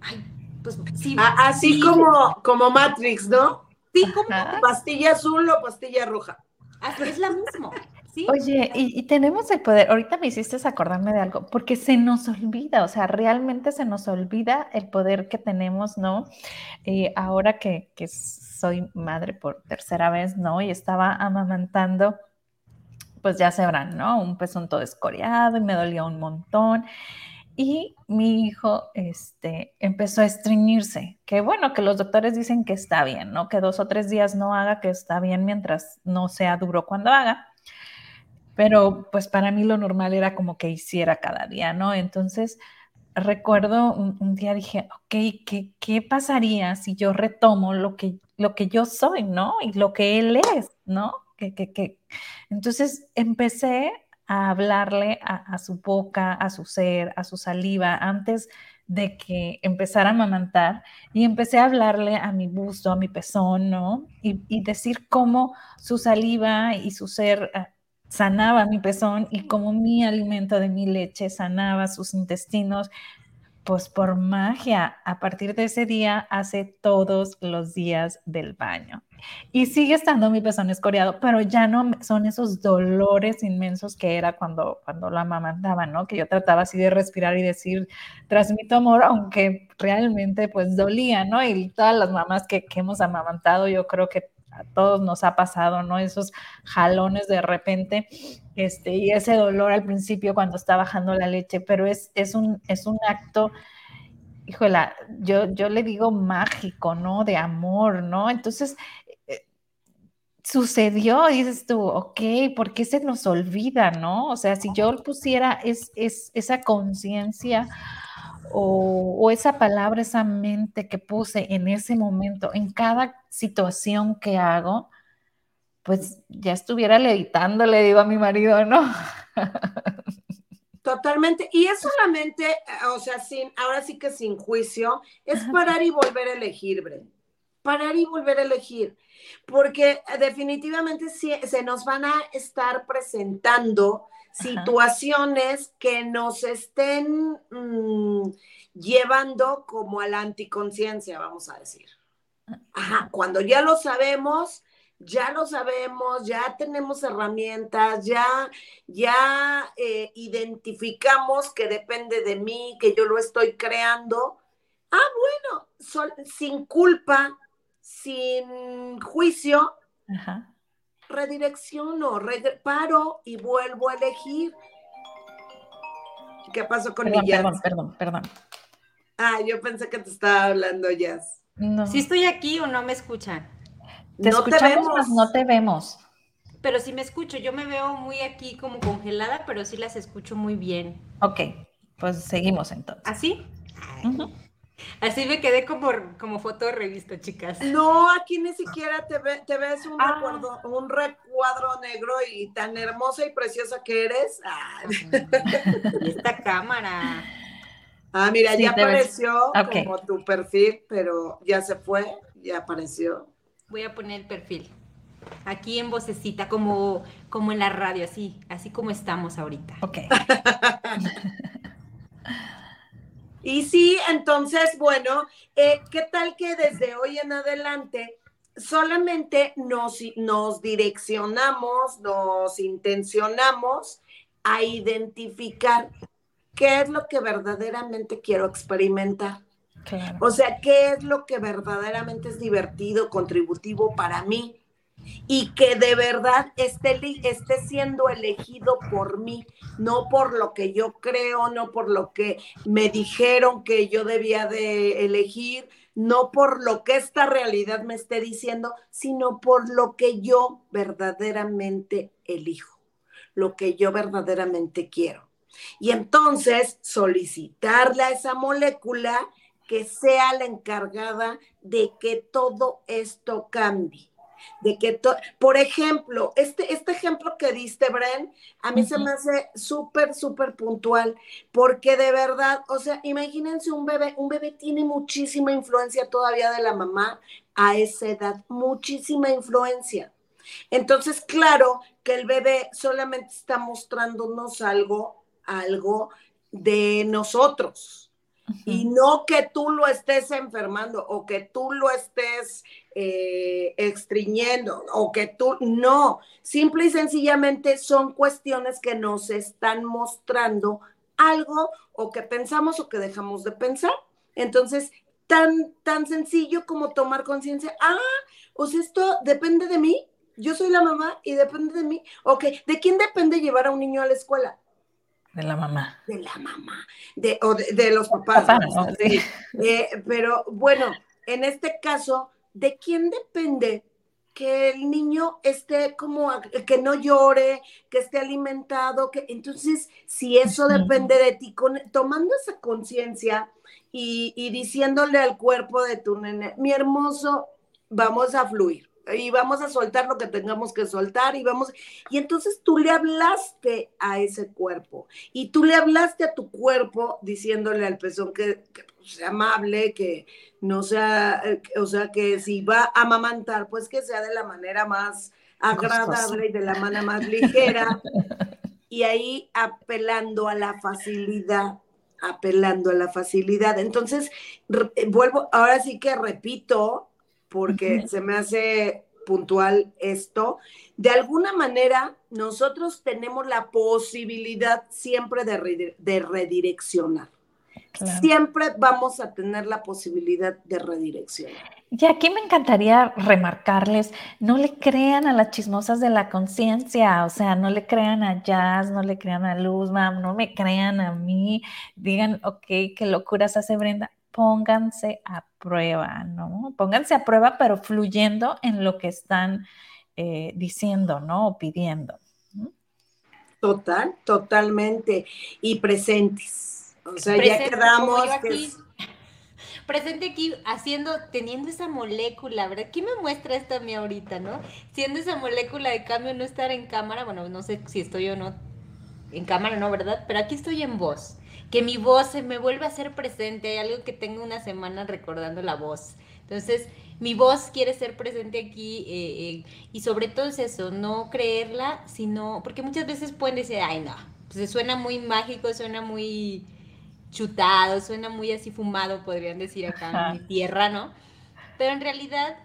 Ay, pues sí. Así como, como Matrix, ¿no? Sí, como pastilla azul o pastilla roja. Es la Oye, y, tenemos el poder, ahorita me hiciste acordarme de algo, porque se nos olvida, o sea, realmente se nos olvida el poder que tenemos, ¿no? Eh, ahora que, soy madre por tercera vez, ¿no? Y estaba amamantando, pues ya se verán, ¿no? Un pezón todo escoreado y me dolía un montón. Y mi hijo este, empezó a estreñirse, que bueno, que los doctores dicen que está bien, ¿no? Que dos o tres días no haga, que está bien mientras no sea duro cuando haga. Pero pues para mí lo normal era como que hiciera cada día, ¿no? Entonces recuerdo un, día dije, ok, ¿qué, ¿qué, pasaría si yo retomo lo que, lo que yo soy, ¿no? Y lo que él es, ¿no? Que, que. Entonces empecé a hablarle a, su boca, a su ser, a su saliva, antes de que empezara a amamantar y empecé a hablarle a mi busto, a mi pezón, ¿no? Y, decir cómo su saliva y su ser eh, sanaba mi pezón y cómo mi alimento de mi leche sanaba sus intestinos, pues por magia, a partir de ese día hace todos los días del baño. Y sigue estando mi pezón escoreado, pero ya no son esos dolores inmensos que era cuando, cuando la amamantaba, ¿no? Que yo trataba así de respirar y decir, transmito amor, aunque realmente pues dolía, ¿no? Y todas las mamás que, que hemos amamantado, yo creo que a todos nos ha pasado, ¿no? Esos jalones de repente, este, y ese dolor al principio cuando está bajando la leche, pero es, es, un, es un acto, híjole, yo, yo le digo mágico, ¿no? De amor, ¿no? Entonces, eh, sucedió, dices tú, ok, ¿por qué se nos olvida, no? O sea, si yo pusiera es, es, esa conciencia o, esa palabra, esa mente que puse en ese momento, en cada situación que hago, pues ya estuviera levitando, le digo a mi marido, ¿no? Totalmente. Y es solamente, o sea, sin, ahora sí que sin juicio, es parar y volver a elegir, Bren. Parar y volver a elegir. Porque definitivamente se nos van a estar presentando situaciones que nos estén mm, llevando como a la anticonciencia, vamos a decir. Ajá, cuando ya lo sabemos, ya lo sabemos, ya tenemos herramientas, ya, ya eh, identificamos que depende de mí, que yo lo estoy creando. Ah, bueno, sin culpa, sin juicio, Ajá redirecciono, paro y vuelvo a elegir. ¿Qué pasó con mi Perdón, perdón, perdón. Ah, yo pensé que te estaba hablando Jazz. No. ¿Si estoy aquí o no me escuchan? Te no te vemos. no te vemos. Pero si me escucho, yo me veo muy aquí como congelada, pero sí las escucho muy bien. Ok, pues seguimos entonces. ¿Así? Así me quedé como, como foto de revista, chicas. No, aquí ni siquiera te, te ves un, ah. recuadro, un recuadro negro y tan hermosa y preciosa que eres. (laughs) esta cámara. Ah, mira, ya apareció como tu perfil, pero ya se fue, ya apareció. Voy a poner el perfil. Aquí en vocecita, como, como en la radio, así, así como estamos ahorita. Ok. (laughs) Y sí, entonces, bueno, eh, ¿qué tal que desde hoy en adelante solamente nos, nos direccionamos, nos intencionamos a identificar qué es lo que verdaderamente quiero experimentar? O sea, qué es lo que verdaderamente es divertido, contributivo para mí y que de verdad esté, esté siendo elegido por mí, no por lo que yo creo, no por lo que me dijeron que yo debía de elegir, no por lo que esta realidad me esté diciendo, sino por lo que yo verdaderamente elijo, lo que yo verdaderamente quiero. Y entonces solicitarle a esa molécula que sea la encargada de que todo esto cambie de que, por ejemplo, este, este ejemplo que diste, Bren, a mí se me hace súper, súper puntual, porque de verdad, o sea, imagínense un bebé, un bebé tiene muchísima influencia todavía de la mamá a esa edad, muchísima influencia. Entonces, claro que el bebé solamente está mostrándonos algo, algo de nosotros. Y no que tú lo estés enfermando o que tú lo estés eh, extriñendo o que tú, no, simple y sencillamente son cuestiones que nos están mostrando algo o que pensamos o que dejamos de pensar. Entonces, tan, tan sencillo como tomar conciencia, ah, o sea, esto depende de mí, yo soy la mamá y depende de mí. Ok, ¿de quién depende llevar a un niño a la escuela? De la mamá. De la mamá, de, o de, los papás. Eh, pero bueno, en este caso, ¿de quién depende que el niño esté como, que no llore, que esté alimentado? Que, entonces, si eso depende de ti, tomando esa conciencia y, y diciéndole al cuerpo de tu nene, mi hermoso, vamos a fluir y vamos a soltar lo que tengamos que soltar y vamos, y entonces tú le hablaste a ese cuerpo y tú le hablaste a tu cuerpo diciéndole al pezón que, sea amable, que no sea, eh, o sea, que si va a amamantar, pues que sea de la manera más agradable y de la manera más ligera. Y ahí apelando a la facilidad, apelando a la facilidad. Entonces, eh, vuelvo, ahora sí que repito, porque se me hace puntual esto. De alguna manera, nosotros tenemos la posibilidad siempre de, de redireccionar. Siempre vamos a tener la posibilidad de redireccionar. Y aquí me encantaría remarcarles, no le crean a las chismosas de la conciencia, o sea, no le crean a Jazz, no le crean a Luzma, no me crean a mí, digan, ok, qué locuras hace Brenda pónganse a prueba, ¿no? Pónganse a prueba, pero fluyendo en lo que están eh, diciendo, ¿no? O pidiendo. Total, totalmente. Y presentes. O sea, ya quedamos. (laughs) presente aquí haciendo, teniendo esa molécula, ¿verdad? ¿Qué me muestra esto a mí ahorita, no? Siendo esa molécula de cambio, no estar en cámara, bueno, no sé si estoy o no en cámara, ¿no? ¿Verdad? Pero aquí estoy en voz que mi voz se me vuelva a ser presente. Hay algo que tengo una semana recordando la voz. Entonces, mi voz quiere ser presente aquí eh, eh, y sobre todo es eso, no creerla, sino, porque muchas veces pueden decir, ay no, pues suena muy mágico, suena muy chutado, suena muy así fumado, podrían decir acá en mi tierra, ¿no? Pero en realidad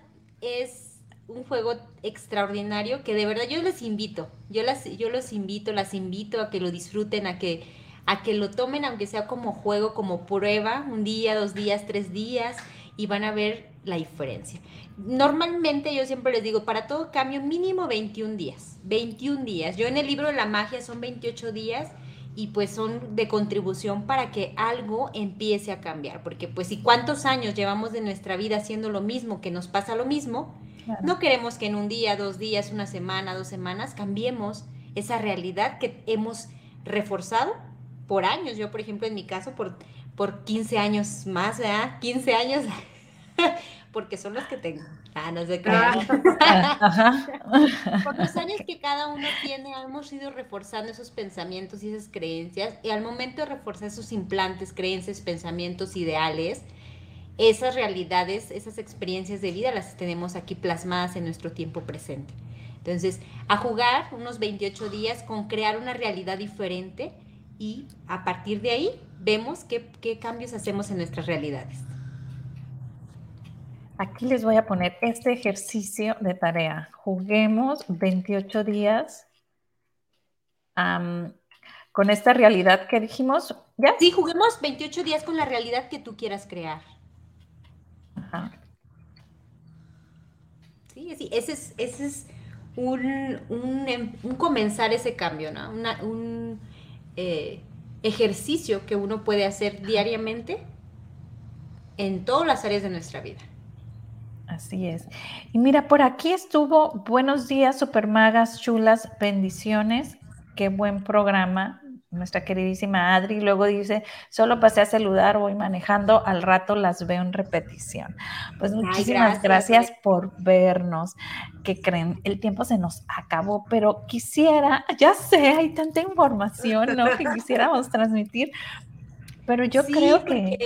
es un juego extraordinario que de verdad yo les invito, yo, las, yo los invito, las invito a que lo disfruten, a que a que lo tomen aunque sea como juego, como prueba, un día, dos días, tres días, y van a ver la diferencia. Normalmente yo siempre les digo, para todo cambio mínimo 21 días, 21 días. Yo en el libro de la magia son 28 días y pues son de contribución para que algo empiece a cambiar, porque pues si cuántos años llevamos de nuestra vida haciendo lo mismo, que nos pasa lo mismo, no queremos que en un día, dos días, una semana, dos semanas cambiemos esa realidad que hemos reforzado por años. Yo, por ejemplo, en mi caso, por, por 15 años más, ¿verdad? 15 años, (laughs) porque son los que tengo. Ah, no sé qué. (laughs) por los años que cada uno tiene, hemos ido reforzando esos pensamientos y esas creencias. Y al momento de reforzar esos implantes, creencias, pensamientos, ideales, esas realidades, esas experiencias de vida las tenemos aquí plasmadas en nuestro tiempo presente. Entonces, a jugar unos 28 días con crear una realidad diferente y a partir de ahí vemos qué, cambios hacemos en nuestras realidades. Aquí les voy a poner este ejercicio de tarea. Juguemos 28 días con esta realidad que dijimos. ¿Ya? Sí, juguemos 28 días con la realidad que tú quieras crear. Sí, sí, ese es, ese es un, un, comenzar ese cambio, ¿no? un, eh, ejercicio que uno puede hacer diariamente en todas las áreas de nuestra vida. Así es. Y mira, por aquí estuvo, buenos días, supermagas chulas, bendiciones, qué buen programa. Nuestra queridísima Adri, luego dice, solo pasé a saludar, voy manejando, al rato las veo en repetición. Pues muchísimas gracias, por vernos. que creen? El tiempo se nos acabó, pero quisiera, ya sé, hay tanta información, ¿no? Que quisiéramos (laughs) transmitir, pero yo creo que...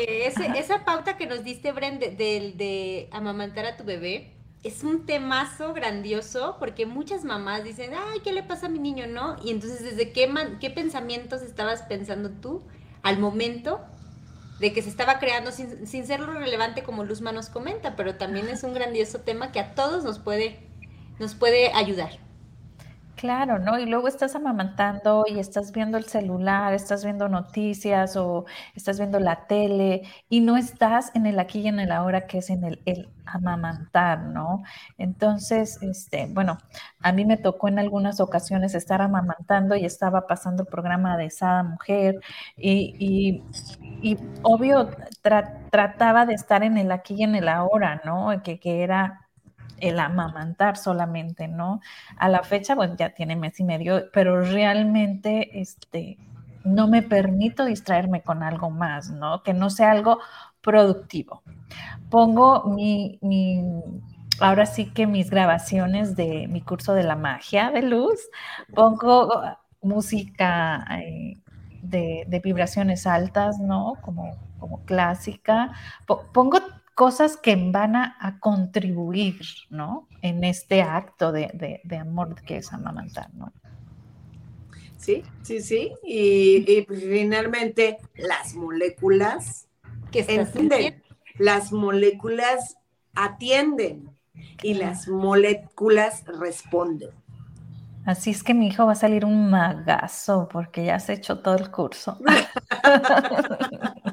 esa pauta que nos diste, Bren, de, de amamantar a tu bebé, es un temazo grandioso porque muchas mamás dicen, ay, ¿qué le pasa a mi niño? ¿No? Y entonces, ¿desde qué, qué pensamientos estabas pensando tú al momento de que se estaba creando sin, sin ser lo relevante como Luzma nos comenta? Pero también es un grandioso tema que a todos nos puede, nos puede ayudar. Claro, ¿no? Y luego estás amamantando y estás viendo el celular, estás viendo noticias o estás viendo la tele y no estás en el aquí y en el ahora, que es en el, amamantar, ¿no? Entonces, este, bueno, a mí me tocó en algunas ocasiones estar amamantando y estaba pasando el programa de Sada Mujer y, y, obvio trataba de estar en el aquí y en el ahora, ¿no? Que, que era el amamantar solamente, ¿no? A la fecha, bueno, ya tiene mes y medio, pero realmente este, no me permito distraerme con algo más, ¿no? Que no sea algo productivo. Pongo mi, ahora sí que mis grabaciones de mi curso de la magia de luz, pongo música eh, de, vibraciones altas, ¿no? Como, como clásica. Pongo cosas que van a, contribuir, ¿no? En este acto de, amor que es amamantar, ¿no? Sí, sí, sí. Y, pues, finalmente las moléculas que entienden, las moléculas atienden y las moléculas responden. Así es que mi hijo va a salir un magazo porque ya se hecho todo el curso. (laughs)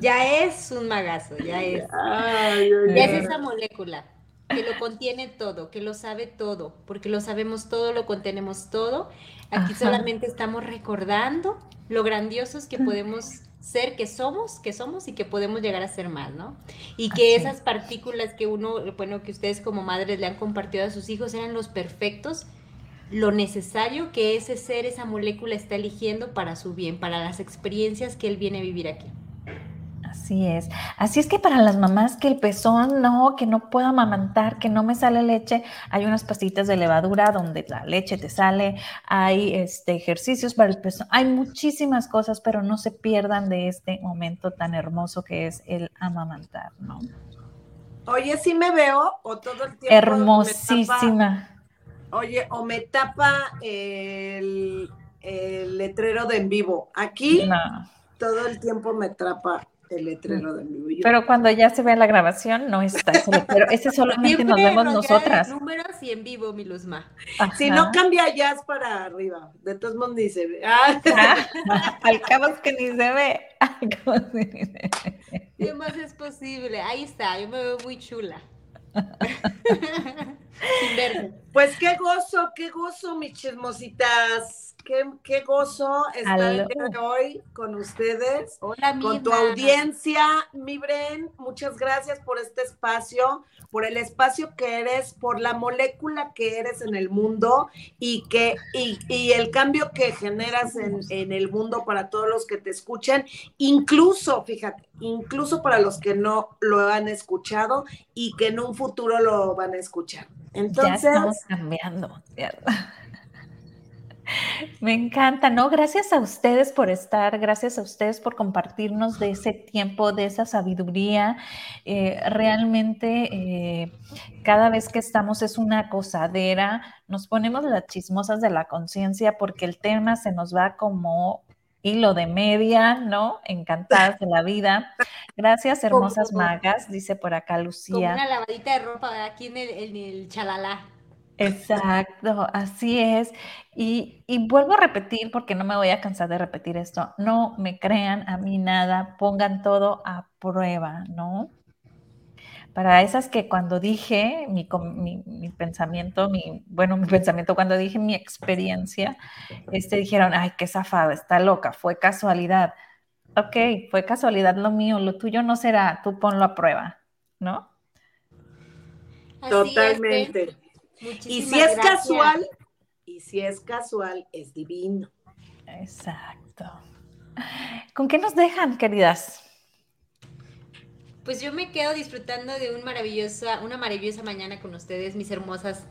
Ya es un magazo, ya es. ya es esa molécula que lo contiene todo, que lo sabe todo, porque lo sabemos todo, lo contenemos todo. Aquí solamente estamos recordando lo grandiosos que podemos ser, que somos, que somos y que podemos llegar a ser más, ¿no? Y que esas partículas que uno, bueno, que ustedes como madres le han compartido a sus hijos eran los perfectos, lo necesario que ese ser, esa molécula está eligiendo para su bien, para las experiencias que él viene a vivir aquí. Así es. Así es que para las mamás que el pezón no, que no puedo amamantar, que no me sale leche, hay unas pastitas de levadura donde la leche te sale, hay este, ejercicios para el pezón, hay muchísimas cosas, pero no se pierdan de este momento tan hermoso que es el amamantar, ¿no? Oye, sí me veo o todo el tiempo. Hermosísima. oye, o me tapa el, letrero de en vivo. Aquí todo el tiempo me trapa el letrero de mi Pero cuando ya se ve la grabación, no está ese letrero. Ese solamente nos vemos nosotras. números y en vivo, mi Luzma. Si no cambia ya es para arriba. De todos modos ni se ve. Ah. al cabo es que ni se ve. ¿Qué más es posible? Ahí está, yo me veo muy chula. (laughs) Pues qué gozo, qué gozo, mis chismositas. Qué, qué gozo estar hoy con ustedes, Hola, con tu audiencia, mi Bren. Muchas gracias por este espacio, por el espacio que eres, por la molécula que eres en el mundo y, que, y, y el cambio que generas en, en el mundo para todos los que te escuchan, incluso, fíjate, incluso para los que no lo han escuchado y que en un futuro lo van a escuchar. Entonces, cambiando. (laughs) Me encanta, ¿no? Gracias a ustedes por estar, gracias a ustedes por compartirnos de ese tiempo, de esa sabiduría. Eh, realmente, eh, cada vez que estamos es una cosadera, nos ponemos las chismosas de la conciencia porque el tema se nos va como hilo de media, ¿no? Encantadas de la vida. Gracias, hermosas magas, dice por acá Lucía. Como una lavadita de ropa aquí en el, en el chalala. Exacto, así es. Y, y, vuelvo a repetir, porque no me voy a cansar de repetir esto, no me crean a mí nada, pongan todo a prueba, ¿no? Para esas que cuando dije mi, mi, pensamiento, mi, bueno, mi (laughs) pensamiento cuando dije mi experiencia, este, dijeron, ay, qué zafada, está loca, fue casualidad. Ok, fue casualidad lo mío, lo tuyo no será, tú ponlo a prueba, ¿no? Totalmente. Y si es casual, y si es casual, es divino. Exacto. ¿Con qué nos dejan, queridas? Pues yo me quedo disfrutando de un maravillosa, una maravillosa mañana con ustedes, mis hermosas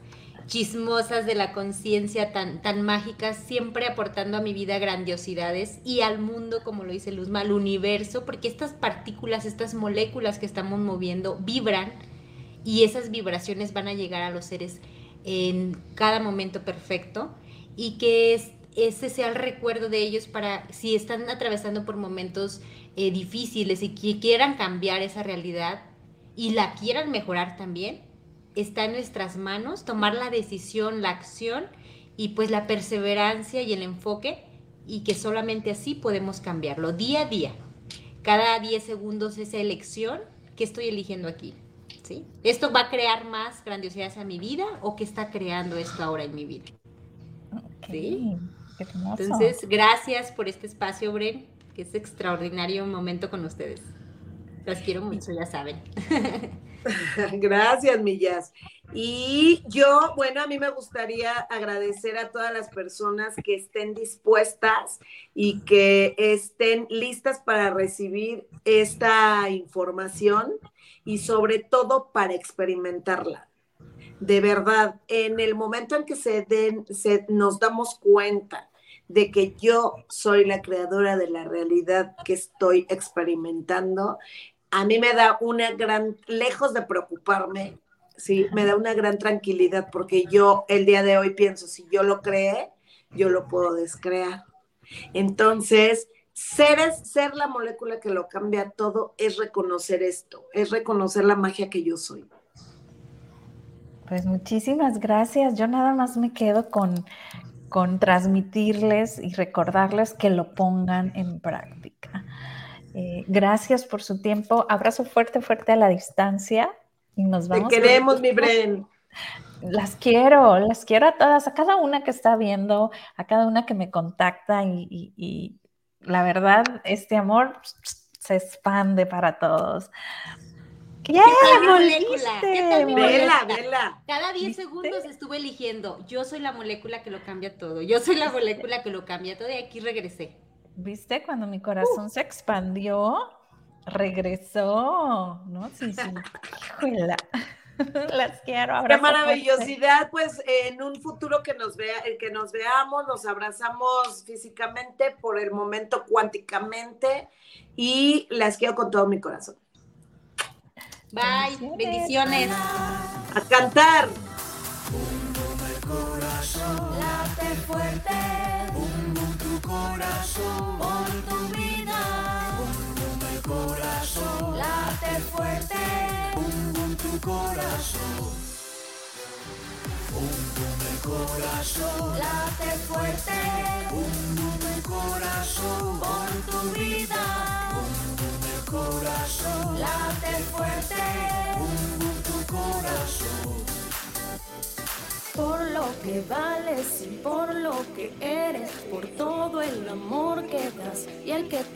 chismosas de la conciencia tan, tan mágicas, siempre aportando a mi vida grandiosidades y al mundo, como lo dice Luzma, al universo, porque estas partículas, estas moléculas que estamos moviendo vibran y esas vibraciones van a llegar a los seres en cada momento perfecto y que es, ese sea el recuerdo de ellos para si están atravesando por momentos eh, difíciles y que quieran cambiar esa realidad y la quieran mejorar también, está en nuestras manos tomar la decisión, la acción y pues la perseverancia y el enfoque y que solamente así podemos cambiarlo día a día. Cada 10 segundos esa elección que estoy eligiendo aquí. ¿Sí? ¿Esto va a crear más grandiosidades a mi vida o qué está creando esto ahora en mi vida? ¿Sí? Entonces, gracias por este espacio, Bren, que es extraordinario momento con ustedes. Las quiero mucho, ya saben. (laughs) Gracias, Millas. Y yo, bueno, a mí me gustaría agradecer a todas las personas que estén dispuestas y que estén listas para recibir esta información y sobre todo para experimentarla. De verdad, en el momento en que se den, se, nos damos cuenta de que yo soy la creadora de la realidad que estoy experimentando, a mí me da una gran, lejos de preocuparme, sí, me da una gran tranquilidad porque yo el día de hoy pienso, si yo lo creé, yo lo puedo descrear. Entonces, ser, ser la molécula que lo cambia todo es reconocer esto, es reconocer la magia que yo soy. Pues muchísimas gracias. Yo nada más me quedo con, con transmitirles y recordarles que lo pongan en práctica. Eh, gracias por su tiempo. Abrazo fuerte, fuerte a la distancia. Y nos vamos. Te queremos, mi Bren. Las quiero, las quiero a todas, a cada una que está viendo, a cada una que me contacta y, la verdad, este amor se expande para todos. ¿Qué tal molécula? ¿Qué tal mi Vela, vela. Cada 10 segundos estuve eligiendo, yo soy la molécula que lo cambia todo, yo soy la molécula que lo cambia todo y aquí regresé. ¿Viste? Cuando mi corazón se expandió, regresó, ¿no? Sí, sí. (laughs) (laughs) Las quiero. Qué maravillosidad, pues en un futuro que nos vea, que nos veamos, nos abrazamos físicamente, por el momento cuánticamente, y las quiero con todo mi corazón. Bye, bendiciones. A cantar. late fuerte corazón, por tu vida. El corazón, late fuerte. Tu corazón. Bum, el corazón, late fuerte. Bum, el corazón, por tu vida. Bum, el corazón, late fuerte. Bum, tu corazón por lo que vales y por lo que eres, por todo el amor que das y el que te